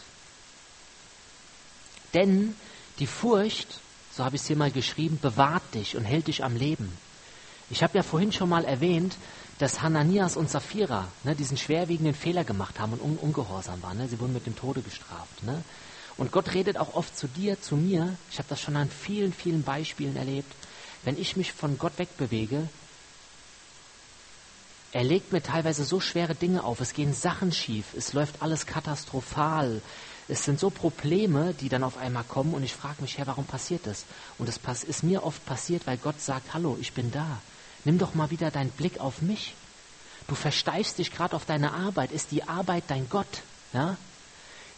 Denn die Furcht, so habe ich es hier mal geschrieben, bewahrt dich und hält dich am Leben. Ich habe ja vorhin schon mal erwähnt, dass Hananias und Sapphira ne, diesen schwerwiegenden Fehler gemacht haben und un ungehorsam waren. Ne? Sie wurden mit dem Tode gestraft. Ne? Und Gott redet auch oft zu dir, zu mir. Ich habe das schon an vielen, vielen Beispielen erlebt. Wenn ich mich von Gott wegbewege, er legt mir teilweise so schwere Dinge auf, es gehen Sachen schief, es läuft alles katastrophal. Es sind so Probleme, die dann auf einmal kommen und ich frage mich, Herr, warum passiert das? Und es ist mir oft passiert, weil Gott sagt, hallo, ich bin da. Nimm doch mal wieder deinen Blick auf mich. Du versteifst dich gerade auf deine Arbeit. Ist die Arbeit dein Gott? Ja?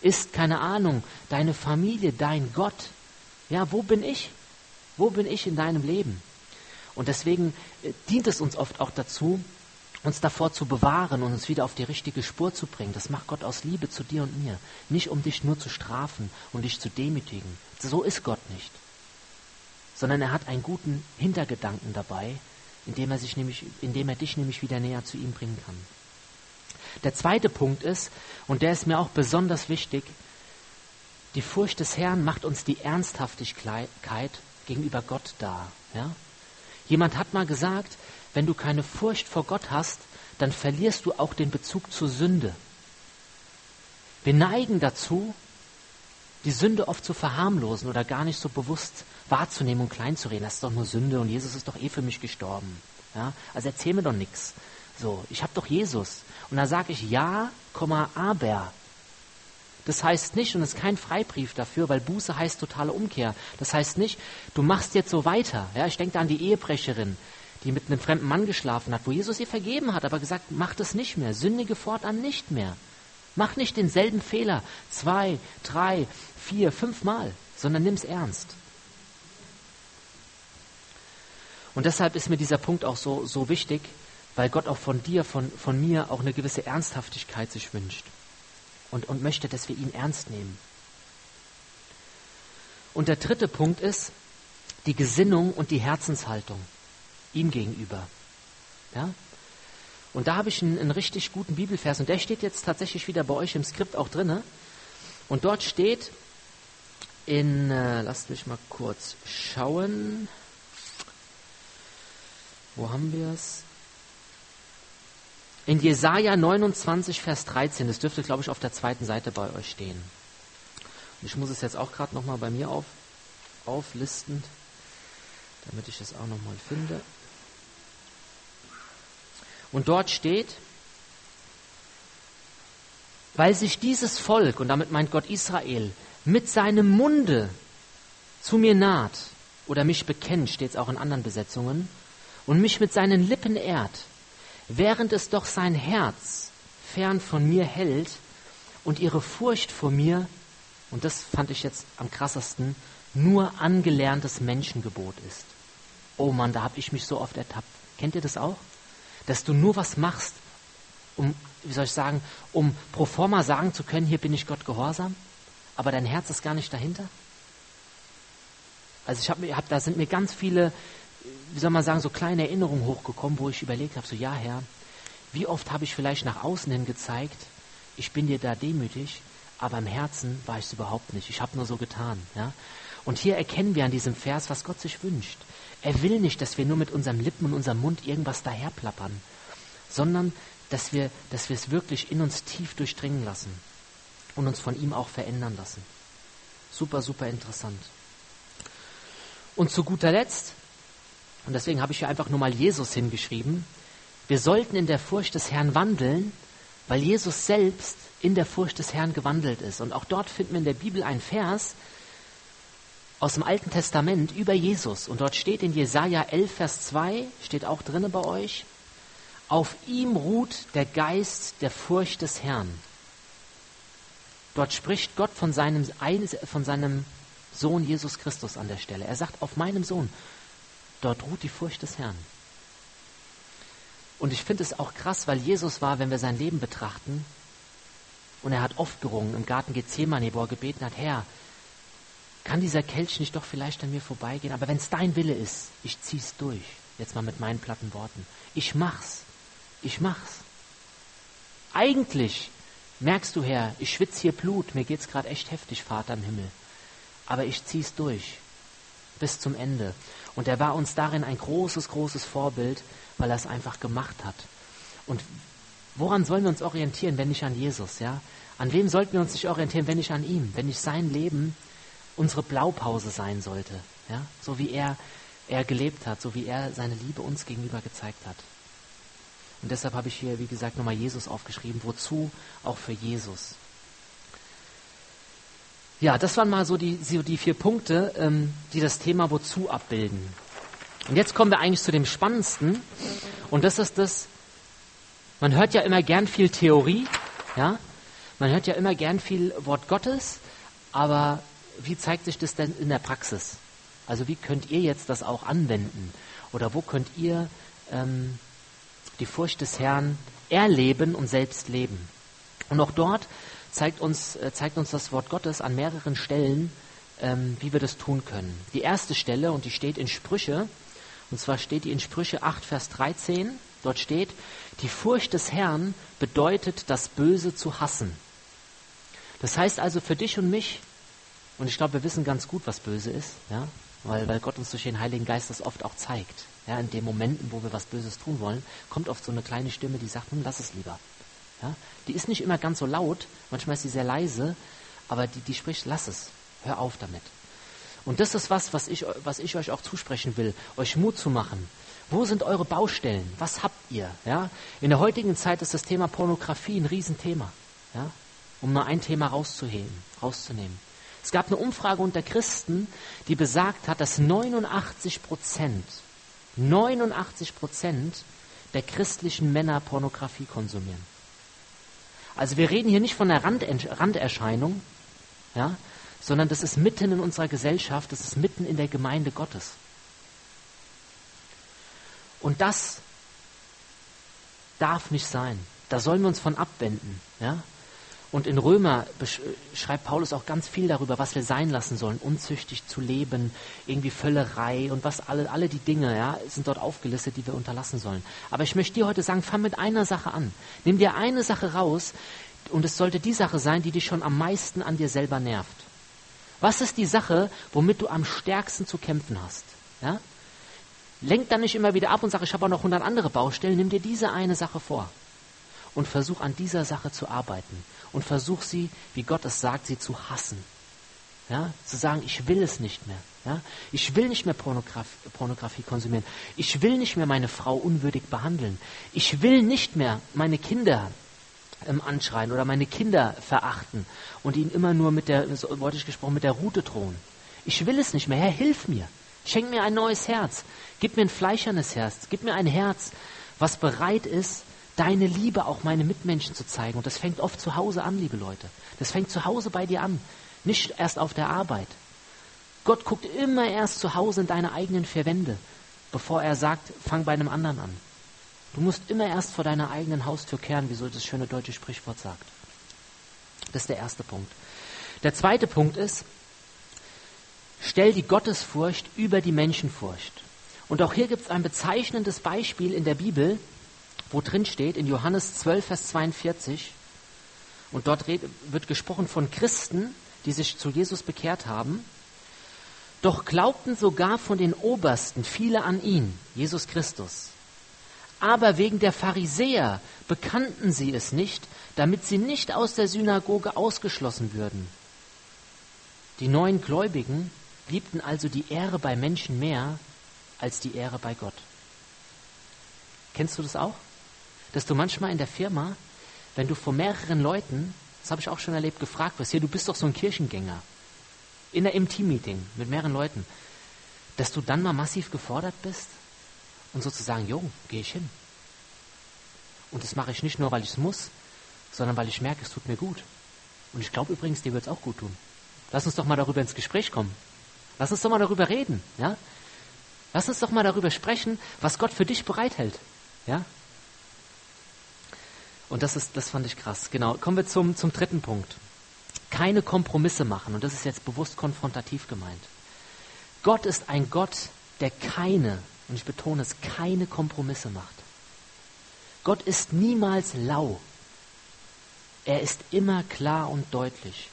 Ist, keine Ahnung, deine Familie dein Gott? Ja, wo bin ich? Wo bin ich in deinem Leben? Und deswegen äh, dient es uns oft auch dazu, uns davor zu bewahren und uns wieder auf die richtige Spur zu bringen. Das macht Gott aus Liebe zu dir und mir. Nicht um dich nur zu strafen und dich zu demütigen. So ist Gott nicht. Sondern er hat einen guten Hintergedanken dabei, indem er, sich nämlich, indem er dich nämlich wieder näher zu ihm bringen kann. Der zweite Punkt ist, und der ist mir auch besonders wichtig, die Furcht des Herrn macht uns die Ernsthaftigkeit gegenüber Gott dar. Ja? Jemand hat mal gesagt, wenn du keine Furcht vor Gott hast, dann verlierst du auch den Bezug zur Sünde. Wir neigen dazu, die Sünde oft zu verharmlosen oder gar nicht so bewusst wahrzunehmen und kleinzureden. Das ist doch nur Sünde und Jesus ist doch eh für mich gestorben. Ja? Also erzähl mir doch nichts. So, ich habe doch Jesus. Und da sage ich ja, aber. Das heißt nicht, und es ist kein Freibrief dafür, weil Buße heißt totale Umkehr. Das heißt nicht, du machst jetzt so weiter. Ja, ich denke da an die Ehebrecherin die mit einem fremden Mann geschlafen hat, wo Jesus ihr vergeben hat, aber gesagt, mach das nicht mehr, sündige fortan nicht mehr. Mach nicht denselben Fehler zwei, drei, vier, fünf Mal, sondern nimm's ernst. Und deshalb ist mir dieser Punkt auch so, so wichtig, weil Gott auch von dir, von, von mir auch eine gewisse Ernsthaftigkeit sich wünscht und, und möchte, dass wir ihn ernst nehmen. Und der dritte Punkt ist die Gesinnung und die Herzenshaltung ihm gegenüber. Ja? Und da habe ich einen, einen, richtig guten Bibelvers und der steht jetzt tatsächlich wieder bei euch im Skript auch drinne. Und dort steht in, äh, lasst mich mal kurz schauen. Wo haben wir es? In Jesaja 29, Vers 13. Das dürfte, glaube ich, auf der zweiten Seite bei euch stehen. Und ich muss es jetzt auch gerade nochmal bei mir auf, auflisten, damit ich es auch nochmal finde. Und dort steht, weil sich dieses Volk, und damit meint Gott Israel, mit seinem Munde zu mir naht oder mich bekennt, steht es auch in anderen Besetzungen, und mich mit seinen Lippen ehrt, während es doch sein Herz fern von mir hält und ihre Furcht vor mir, und das fand ich jetzt am krassesten, nur angelerntes Menschengebot ist. Oh Mann, da habe ich mich so oft ertappt. Kennt ihr das auch? Dass du nur was machst, um, wie soll ich sagen, um pro forma sagen zu können, hier bin ich Gott gehorsam, aber dein Herz ist gar nicht dahinter? Also ich habe, hab, da sind mir ganz viele, wie soll man sagen, so kleine Erinnerungen hochgekommen, wo ich überlegt habe, so ja Herr, wie oft habe ich vielleicht nach außen hin gezeigt, ich bin dir da demütig, aber im Herzen war ich es überhaupt nicht. Ich habe nur so getan. Ja? Und hier erkennen wir an diesem Vers, was Gott sich wünscht. Er will nicht, dass wir nur mit unserem Lippen und unserem Mund irgendwas daherplappern, sondern dass wir, dass wir es wirklich in uns tief durchdringen lassen und uns von ihm auch verändern lassen. Super, super interessant. Und zu guter Letzt, und deswegen habe ich hier einfach nur mal Jesus hingeschrieben, wir sollten in der Furcht des Herrn wandeln, weil Jesus selbst in der Furcht des Herrn gewandelt ist. Und auch dort finden wir in der Bibel einen Vers, aus dem Alten Testament über Jesus. Und dort steht in Jesaja 11, Vers 2, steht auch drinne bei euch, auf ihm ruht der Geist der Furcht des Herrn. Dort spricht Gott von seinem, von seinem Sohn Jesus Christus an der Stelle. Er sagt, auf meinem Sohn, dort ruht die Furcht des Herrn. Und ich finde es auch krass, weil Jesus war, wenn wir sein Leben betrachten, und er hat oft gerungen im Garten Gethsemane, wo er gebeten hat, Herr, kann dieser Kelch nicht doch vielleicht an mir vorbeigehen? Aber wenn es dein Wille ist, ich zieh's durch. Jetzt mal mit meinen platten Worten. Ich mach's. Ich mach's. Eigentlich merkst du, Herr, ich schwitze hier Blut, mir geht's gerade echt heftig, Vater im Himmel. Aber ich zieh's durch. Bis zum Ende. Und er war uns darin ein großes, großes Vorbild, weil er es einfach gemacht hat. Und woran sollen wir uns orientieren, wenn nicht an Jesus, ja? An wem sollten wir uns nicht orientieren, wenn nicht an ihm, wenn nicht sein Leben unsere Blaupause sein sollte, ja? So wie er, er gelebt hat, so wie er seine Liebe uns gegenüber gezeigt hat. Und deshalb habe ich hier, wie gesagt, nochmal Jesus aufgeschrieben. Wozu? Auch für Jesus. Ja, das waren mal so die, so die vier Punkte, ähm, die das Thema Wozu abbilden. Und jetzt kommen wir eigentlich zu dem Spannendsten. Und das ist das, man hört ja immer gern viel Theorie, ja, man hört ja immer gern viel Wort Gottes, aber wie zeigt sich das denn in der Praxis? Also wie könnt ihr jetzt das auch anwenden? Oder wo könnt ihr ähm, die Furcht des Herrn erleben und selbst leben? Und auch dort zeigt uns, äh, zeigt uns das Wort Gottes an mehreren Stellen, ähm, wie wir das tun können. Die erste Stelle, und die steht in Sprüche, und zwar steht die in Sprüche 8, Vers 13. Dort steht, die Furcht des Herrn bedeutet, das Böse zu hassen. Das heißt also für dich und mich, und ich glaube, wir wissen ganz gut, was böse ist, ja, weil, weil Gott uns durch den Heiligen Geist das oft auch zeigt. Ja, in den Momenten, wo wir was Böses tun wollen, kommt oft so eine kleine Stimme, die sagt, hm, lass es lieber. Ja, die ist nicht immer ganz so laut, manchmal ist sie sehr leise, aber die, die spricht, lass es, hör auf damit. Und das ist was, was ich, was ich euch auch zusprechen will, euch Mut zu machen. Wo sind eure Baustellen? Was habt ihr? Ja? In der heutigen Zeit ist das Thema Pornografie ein Riesenthema, ja? um nur ein Thema rauszuheben, rauszunehmen. Es gab eine Umfrage unter Christen, die besagt hat, dass 89 Prozent, 89 Prozent der christlichen Männer Pornografie konsumieren. Also wir reden hier nicht von einer Randerscheinung, ja, sondern das ist mitten in unserer Gesellschaft, das ist mitten in der Gemeinde Gottes. Und das darf nicht sein. Da sollen wir uns von abwenden. Ja? Und in Römer schreibt Paulus auch ganz viel darüber, was wir sein lassen sollen, unzüchtig zu leben, irgendwie Völlerei und was alle, alle die Dinge, ja, sind dort aufgelistet, die wir unterlassen sollen. Aber ich möchte dir heute sagen, fang mit einer Sache an. Nimm dir eine Sache raus und es sollte die Sache sein, die dich schon am meisten an dir selber nervt. Was ist die Sache, womit du am stärksten zu kämpfen hast? Ja? Lenk dann nicht immer wieder ab und sag, ich habe auch noch hundert andere Baustellen. Nimm dir diese eine Sache vor und versuch an dieser Sache zu arbeiten und versuch sie, wie Gott es sagt, sie zu hassen. Ja, zu sagen, ich will es nicht mehr. Ja, ich will nicht mehr Pornograf Pornografie konsumieren. Ich will nicht mehr meine Frau unwürdig behandeln. Ich will nicht mehr meine Kinder ähm, anschreien oder meine Kinder verachten und ihnen immer nur mit der, so wollte ich gesprochen, mit der Rute drohen. Ich will es nicht mehr. Herr, hilf mir. Schenk mir ein neues Herz. Gib mir ein fleischernes Herz. Gib mir ein Herz, was bereit ist, deine Liebe auch meine Mitmenschen zu zeigen. Und das fängt oft zu Hause an, liebe Leute. Das fängt zu Hause bei dir an. Nicht erst auf der Arbeit. Gott guckt immer erst zu Hause in deine eigenen vier Wände, bevor er sagt, fang bei einem anderen an. Du musst immer erst vor deiner eigenen Haustür kehren, wie so das schöne deutsche Sprichwort sagt. Das ist der erste Punkt. Der zweite Punkt ist, stell die Gottesfurcht über die Menschenfurcht. Und auch hier gibt es ein bezeichnendes Beispiel in der Bibel, wo drin steht, in Johannes 12, Vers 42, und dort wird gesprochen von Christen, die sich zu Jesus bekehrt haben, doch glaubten sogar von den Obersten viele an ihn, Jesus Christus. Aber wegen der Pharisäer bekannten sie es nicht, damit sie nicht aus der Synagoge ausgeschlossen würden. Die neuen Gläubigen liebten also die Ehre bei Menschen mehr als die Ehre bei Gott. Kennst du das auch? Dass du manchmal in der Firma, wenn du vor mehreren Leuten, das habe ich auch schon erlebt, gefragt wirst, hier, du bist doch so ein Kirchengänger. in der, im Teammeeting mit mehreren Leuten, dass du dann mal massiv gefordert bist und sozusagen, jo, gehe ich hin. Und das mache ich nicht nur, weil ich es muss, sondern weil ich merke, es tut mir gut. Und ich glaube übrigens, dir wird es auch gut tun. Lass uns doch mal darüber ins Gespräch kommen. Lass uns doch mal darüber reden. Ja? Lass uns doch mal darüber sprechen, was Gott für dich bereithält. Ja? Und das ist, das fand ich krass. Genau. Kommen wir zum, zum dritten Punkt. Keine Kompromisse machen. Und das ist jetzt bewusst konfrontativ gemeint. Gott ist ein Gott, der keine, und ich betone es, keine Kompromisse macht. Gott ist niemals lau. Er ist immer klar und deutlich.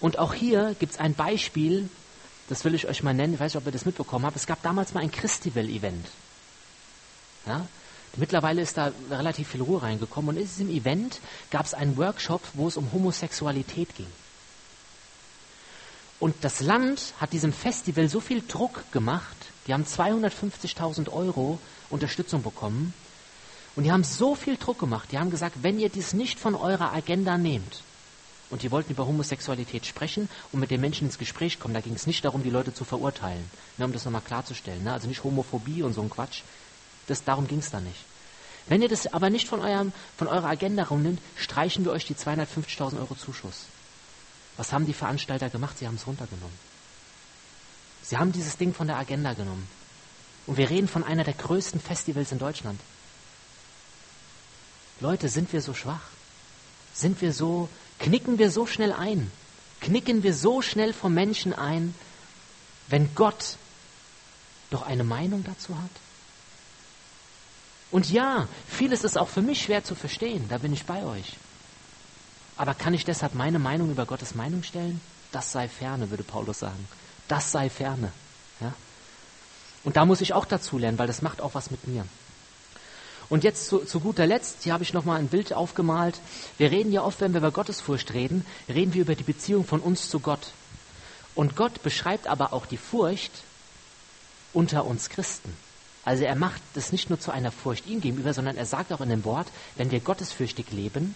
Und auch hier gibt es ein Beispiel, das will ich euch mal nennen, ich weiß nicht, ob ihr das mitbekommen habt. Es gab damals mal ein Christival-Event. Ja? Mittlerweile ist da relativ viel Ruhe reingekommen und in diesem Event gab es einen Workshop, wo es um Homosexualität ging. Und das Land hat diesem Festival so viel Druck gemacht, die haben 250.000 Euro Unterstützung bekommen und die haben so viel Druck gemacht, die haben gesagt, wenn ihr dies nicht von eurer Agenda nehmt, und die wollten über Homosexualität sprechen und mit den Menschen ins Gespräch kommen. Da ging es nicht darum, die Leute zu verurteilen, ne, um das nochmal klarzustellen. Ne? Also nicht Homophobie und so ein Quatsch. Das, darum ging es da nicht. Wenn ihr das aber nicht von, eurem, von eurer Agenda rumnimmt, streichen wir euch die 250.000 Euro Zuschuss. Was haben die Veranstalter gemacht? Sie haben es runtergenommen. Sie haben dieses Ding von der Agenda genommen. Und wir reden von einer der größten Festivals in Deutschland. Leute, sind wir so schwach? Sind wir so, knicken wir so schnell ein? Knicken wir so schnell vom Menschen ein, wenn Gott doch eine Meinung dazu hat? Und ja, vieles ist auch für mich schwer zu verstehen, da bin ich bei euch. Aber kann ich deshalb meine Meinung über Gottes Meinung stellen? Das sei ferne, würde Paulus sagen. Das sei ferne. Ja? Und da muss ich auch dazu lernen, weil das macht auch was mit mir. Und jetzt zu, zu guter Letzt, hier habe ich nochmal ein Bild aufgemalt. Wir reden ja oft, wenn wir über Gottesfurcht reden, reden wir über die Beziehung von uns zu Gott. Und Gott beschreibt aber auch die Furcht unter uns Christen. Also er macht das nicht nur zu einer Furcht ihm gegenüber, sondern er sagt auch in dem Wort, wenn wir gottesfürchtig leben,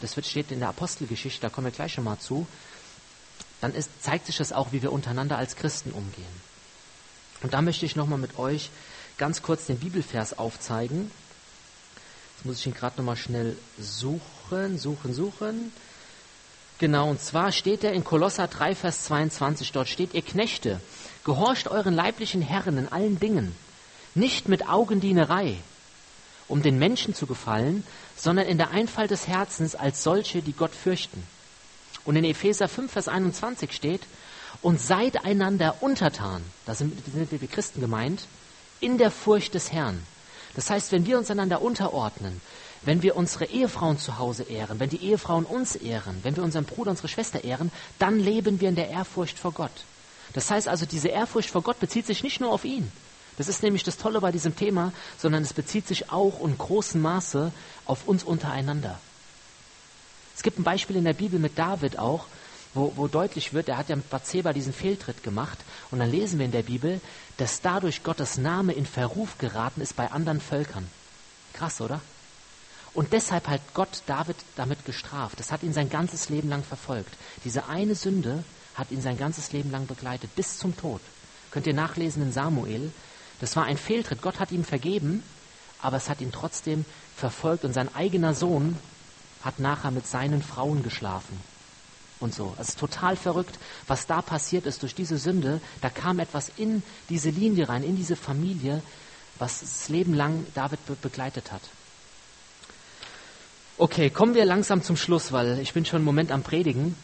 das wird, steht in der Apostelgeschichte, da kommen wir gleich schon mal zu, dann ist, zeigt sich das auch, wie wir untereinander als Christen umgehen. Und da möchte ich nochmal mit euch ganz kurz den Bibelvers aufzeigen. Jetzt muss ich ihn gerade nochmal schnell suchen, suchen, suchen. Genau, und zwar steht er in Kolosser 3, Vers 22. Dort steht, ihr Knechte, gehorcht euren leiblichen Herren in allen Dingen, nicht mit Augendienerei, um den Menschen zu gefallen, sondern in der Einfalt des Herzens als solche, die Gott fürchten. Und in Epheser 5, Vers 21 steht, und seid einander untertan, da sind, sind wir Christen gemeint, in der Furcht des Herrn. Das heißt, wenn wir uns einander unterordnen, wenn wir unsere Ehefrauen zu Hause ehren, wenn die Ehefrauen uns ehren, wenn wir unseren Bruder, unsere Schwester ehren, dann leben wir in der Ehrfurcht vor Gott. Das heißt also, diese Ehrfurcht vor Gott bezieht sich nicht nur auf ihn. Das ist nämlich das Tolle bei diesem Thema, sondern es bezieht sich auch in großem Maße auf uns untereinander. Es gibt ein Beispiel in der Bibel mit David auch, wo, wo deutlich wird, er hat ja mit Bathseba diesen Fehltritt gemacht. Und dann lesen wir in der Bibel, dass dadurch Gottes Name in Verruf geraten ist bei anderen Völkern. Krass, oder? Und deshalb hat Gott David damit gestraft. Das hat ihn sein ganzes Leben lang verfolgt. Diese eine Sünde hat ihn sein ganzes Leben lang begleitet, bis zum Tod. Könnt ihr nachlesen in Samuel. Das war ein Fehltritt. Gott hat ihm vergeben, aber es hat ihn trotzdem verfolgt und sein eigener Sohn hat nachher mit seinen Frauen geschlafen und so. Es ist total verrückt, was da passiert ist durch diese Sünde. Da kam etwas in diese Linie rein, in diese Familie, was das Leben lang David be begleitet hat. Okay, kommen wir langsam zum Schluss, weil ich bin schon einen Moment am Predigen.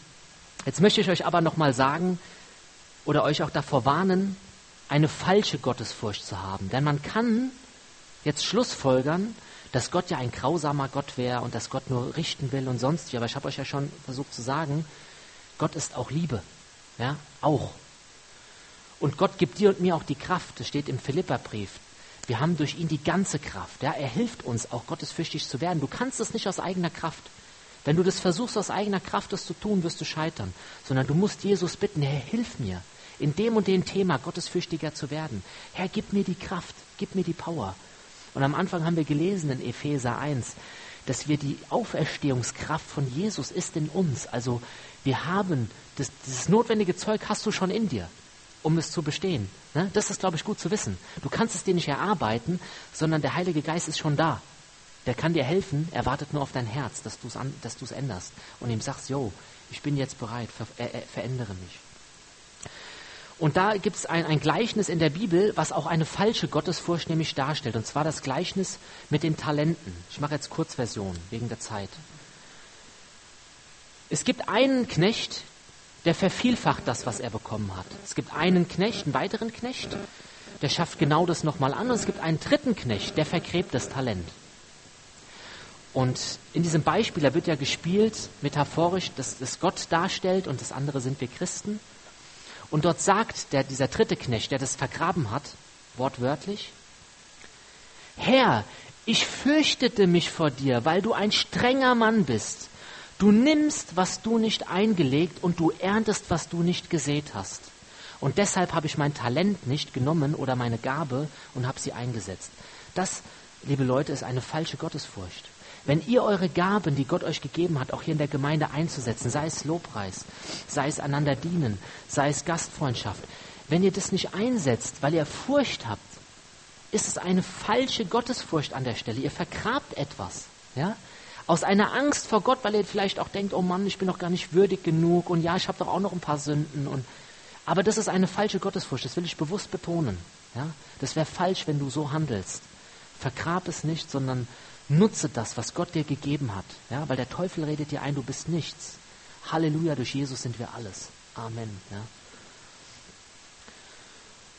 Jetzt möchte ich euch aber nochmal sagen oder euch auch davor warnen, eine falsche Gottesfurcht zu haben. Denn man kann jetzt Schlussfolgern, dass Gott ja ein grausamer Gott wäre und dass Gott nur richten will und sonst wie. Aber ich habe euch ja schon versucht zu sagen, Gott ist auch Liebe. Ja, auch. Und Gott gibt dir und mir auch die Kraft. Das steht im Philipperbrief. Wir haben durch ihn die ganze Kraft. Ja, er hilft uns, auch gottesfürchtig zu werden. Du kannst es nicht aus eigener Kraft. Wenn du das versuchst, aus eigener Kraft das zu tun, wirst du scheitern. Sondern du musst Jesus bitten, Herr, hilf mir, in dem und dem Thema gottesfürchtiger zu werden. Herr, gib mir die Kraft, gib mir die Power. Und am Anfang haben wir gelesen in Epheser 1, dass wir die Auferstehungskraft von Jesus ist in uns. Also Wir haben, das, dieses notwendige Zeug hast du schon in dir, um es zu bestehen. Ne? Das ist, glaube ich, gut zu wissen. Du kannst es dir nicht erarbeiten, sondern der Heilige Geist ist schon da. Der kann dir helfen, er wartet nur auf dein Herz, dass du es änderst und ihm sagst, yo, ich bin jetzt bereit, ver äh, äh, verändere mich. Und da gibt es ein, ein, Gleichnis in der Bibel, was auch eine falsche Gottesfurcht nämlich darstellt. Und zwar das Gleichnis mit den Talenten. Ich mache jetzt Kurzversion wegen der Zeit. Es gibt einen Knecht, der vervielfacht das, was er bekommen hat. Es gibt einen Knecht, einen weiteren Knecht, der schafft genau das nochmal an. Und es gibt einen dritten Knecht, der vergräbt das Talent. Und in diesem Beispiel, da wird ja gespielt, metaphorisch, dass das Gott darstellt und das andere sind wir Christen. Und dort sagt der, dieser dritte Knecht, der das vergraben hat, wortwörtlich, Herr, ich fürchtete mich vor dir, weil du ein strenger Mann bist. Du nimmst, was du nicht eingelegt und du erntest, was du nicht gesät hast. Und deshalb habe ich mein Talent nicht genommen oder meine Gabe und habe sie eingesetzt. Das, liebe Leute, ist eine falsche Gottesfurcht. Wenn ihr eure Gaben, die Gott euch gegeben hat, auch hier in der Gemeinde einzusetzen, sei es Lobpreis, sei es einander dienen, sei es Gastfreundschaft, wenn ihr das nicht einsetzt, weil ihr Furcht habt, ist es eine falsche Gottesfurcht an der Stelle. Ihr vergrabt etwas. Ja? Aus einer Angst vor Gott, weil ihr vielleicht auch denkt, oh Mann, ich bin doch gar nicht würdig genug und ja, ich habe doch auch noch ein paar Sünden. Und, aber das ist eine falsche Gottesfurcht, das will ich bewusst betonen. Ja? Das wäre falsch, wenn du so handelst. Vergrab es nicht, sondern nutze das, was Gott dir gegeben hat. Ja? Weil der Teufel redet dir ein, du bist nichts. Halleluja, durch Jesus sind wir alles. Amen. Ja?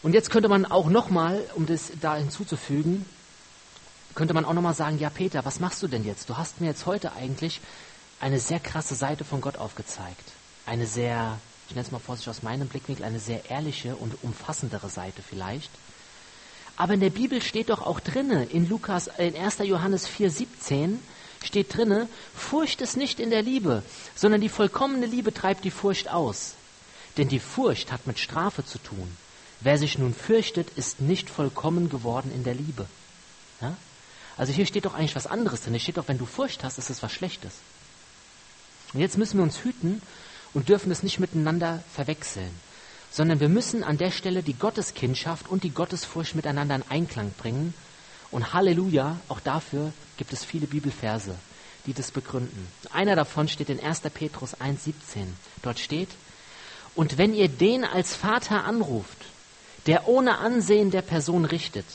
Und jetzt könnte man auch nochmal, um das da hinzuzufügen, könnte man auch nochmal sagen, ja Peter, was machst du denn jetzt? Du hast mir jetzt heute eigentlich eine sehr krasse Seite von Gott aufgezeigt. Eine sehr, ich nenne es mal vorsichtig aus meinem Blickwinkel, eine sehr ehrliche und umfassendere Seite vielleicht. Aber in der Bibel steht doch auch drinne, in Lukas, in 1. Johannes 4, 17, steht drinne, Furcht ist nicht in der Liebe, sondern die vollkommene Liebe treibt die Furcht aus. Denn die Furcht hat mit Strafe zu tun. Wer sich nun fürchtet, ist nicht vollkommen geworden in der Liebe. Ja? Also hier steht doch eigentlich was anderes drin. Hier steht doch, wenn du Furcht hast, ist es was Schlechtes. Und jetzt müssen wir uns hüten und dürfen es nicht miteinander verwechseln, sondern wir müssen an der Stelle die Gotteskindschaft und die Gottesfurcht miteinander in Einklang bringen. Und Halleluja, auch dafür gibt es viele Bibelverse, die das begründen. Einer davon steht in 1. Petrus 1,17. Dort steht, und wenn ihr den als Vater anruft, der ohne Ansehen der Person richtet,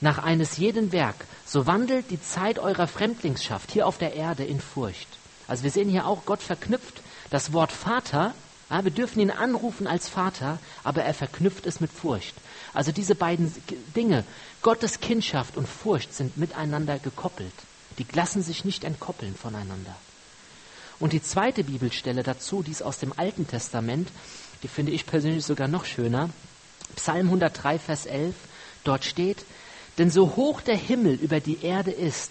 nach eines jeden Werk, so wandelt die Zeit eurer Fremdlingsschaft hier auf der Erde in Furcht. Also wir sehen hier auch, Gott verknüpft das Wort Vater, ja, wir dürfen ihn anrufen als Vater, aber er verknüpft es mit Furcht. Also diese beiden Dinge, Gottes Kindschaft und Furcht sind miteinander gekoppelt. Die lassen sich nicht entkoppeln voneinander. Und die zweite Bibelstelle dazu, die ist aus dem Alten Testament, die finde ich persönlich sogar noch schöner. Psalm 103, Vers 11, dort steht, denn so hoch der Himmel über die Erde ist,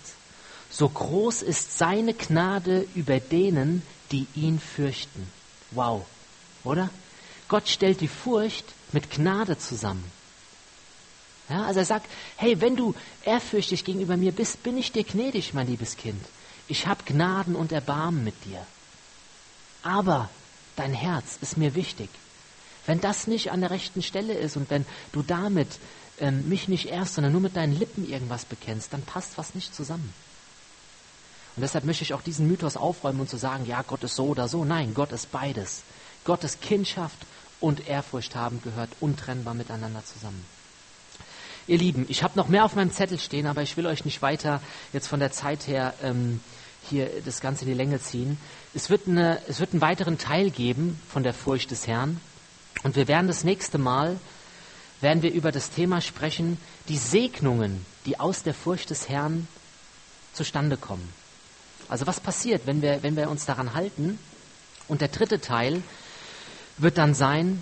so groß ist seine Gnade über denen, die ihn fürchten. Wow, oder? Gott stellt die Furcht mit Gnade zusammen. Ja, also er sagt, hey, wenn du ehrfürchtig gegenüber mir bist, bin ich dir gnädig, mein liebes Kind. Ich habe Gnaden und Erbarmen mit dir. Aber dein Herz ist mir wichtig. Wenn das nicht an der rechten Stelle ist und wenn du damit ähm, mich nicht erst, sondern nur mit deinen Lippen irgendwas bekennst, dann passt was nicht zusammen. Und deshalb möchte ich auch diesen Mythos aufräumen und zu sagen, ja, Gott ist so oder so. Nein, Gott ist beides. Gottes Kindschaft und Ehrfurcht haben gehört untrennbar miteinander zusammen. Ihr Lieben, ich habe noch mehr auf meinem Zettel stehen, aber ich will euch nicht weiter jetzt von der Zeit her ähm, hier das Ganze in die Länge ziehen. Es wird, eine, es wird einen weiteren Teil geben von der Furcht des Herrn. Und wir werden das nächste Mal werden wir über das Thema sprechen, die Segnungen, die aus der Furcht des Herrn zustande kommen. Also was passiert, wenn wir, wenn wir uns daran halten? Und der dritte Teil wird dann sein,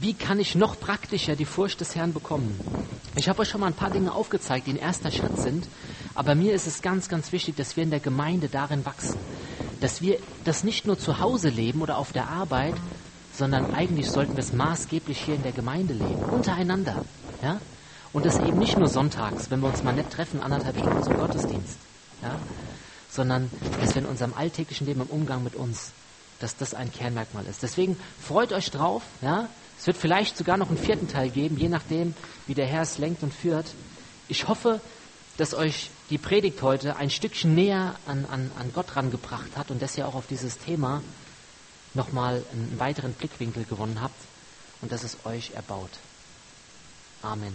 wie kann ich noch praktischer die Furcht des Herrn bekommen? Ich habe euch schon mal ein paar Dinge aufgezeigt, die ein erster Schritt sind, aber mir ist es ganz, ganz wichtig, dass wir in der Gemeinde darin wachsen, dass wir das nicht nur zu Hause leben oder auf der Arbeit, sondern eigentlich sollten wir es maßgeblich hier in der Gemeinde leben, untereinander. Ja? Und das eben nicht nur sonntags, wenn wir uns mal nett treffen, anderthalb Stunden zum Gottesdienst, ja? sondern dass wir in unserem alltäglichen Leben im Umgang mit uns dass das ein Kernmerkmal ist. Deswegen freut euch drauf. Ja? Es wird vielleicht sogar noch einen vierten Teil geben, je nachdem, wie der Herr es lenkt und führt. Ich hoffe, dass euch die Predigt heute ein Stückchen näher an, an, an Gott rangebracht hat und dass ihr auch auf dieses Thema nochmal einen weiteren Blickwinkel gewonnen habt und dass es euch erbaut. Amen.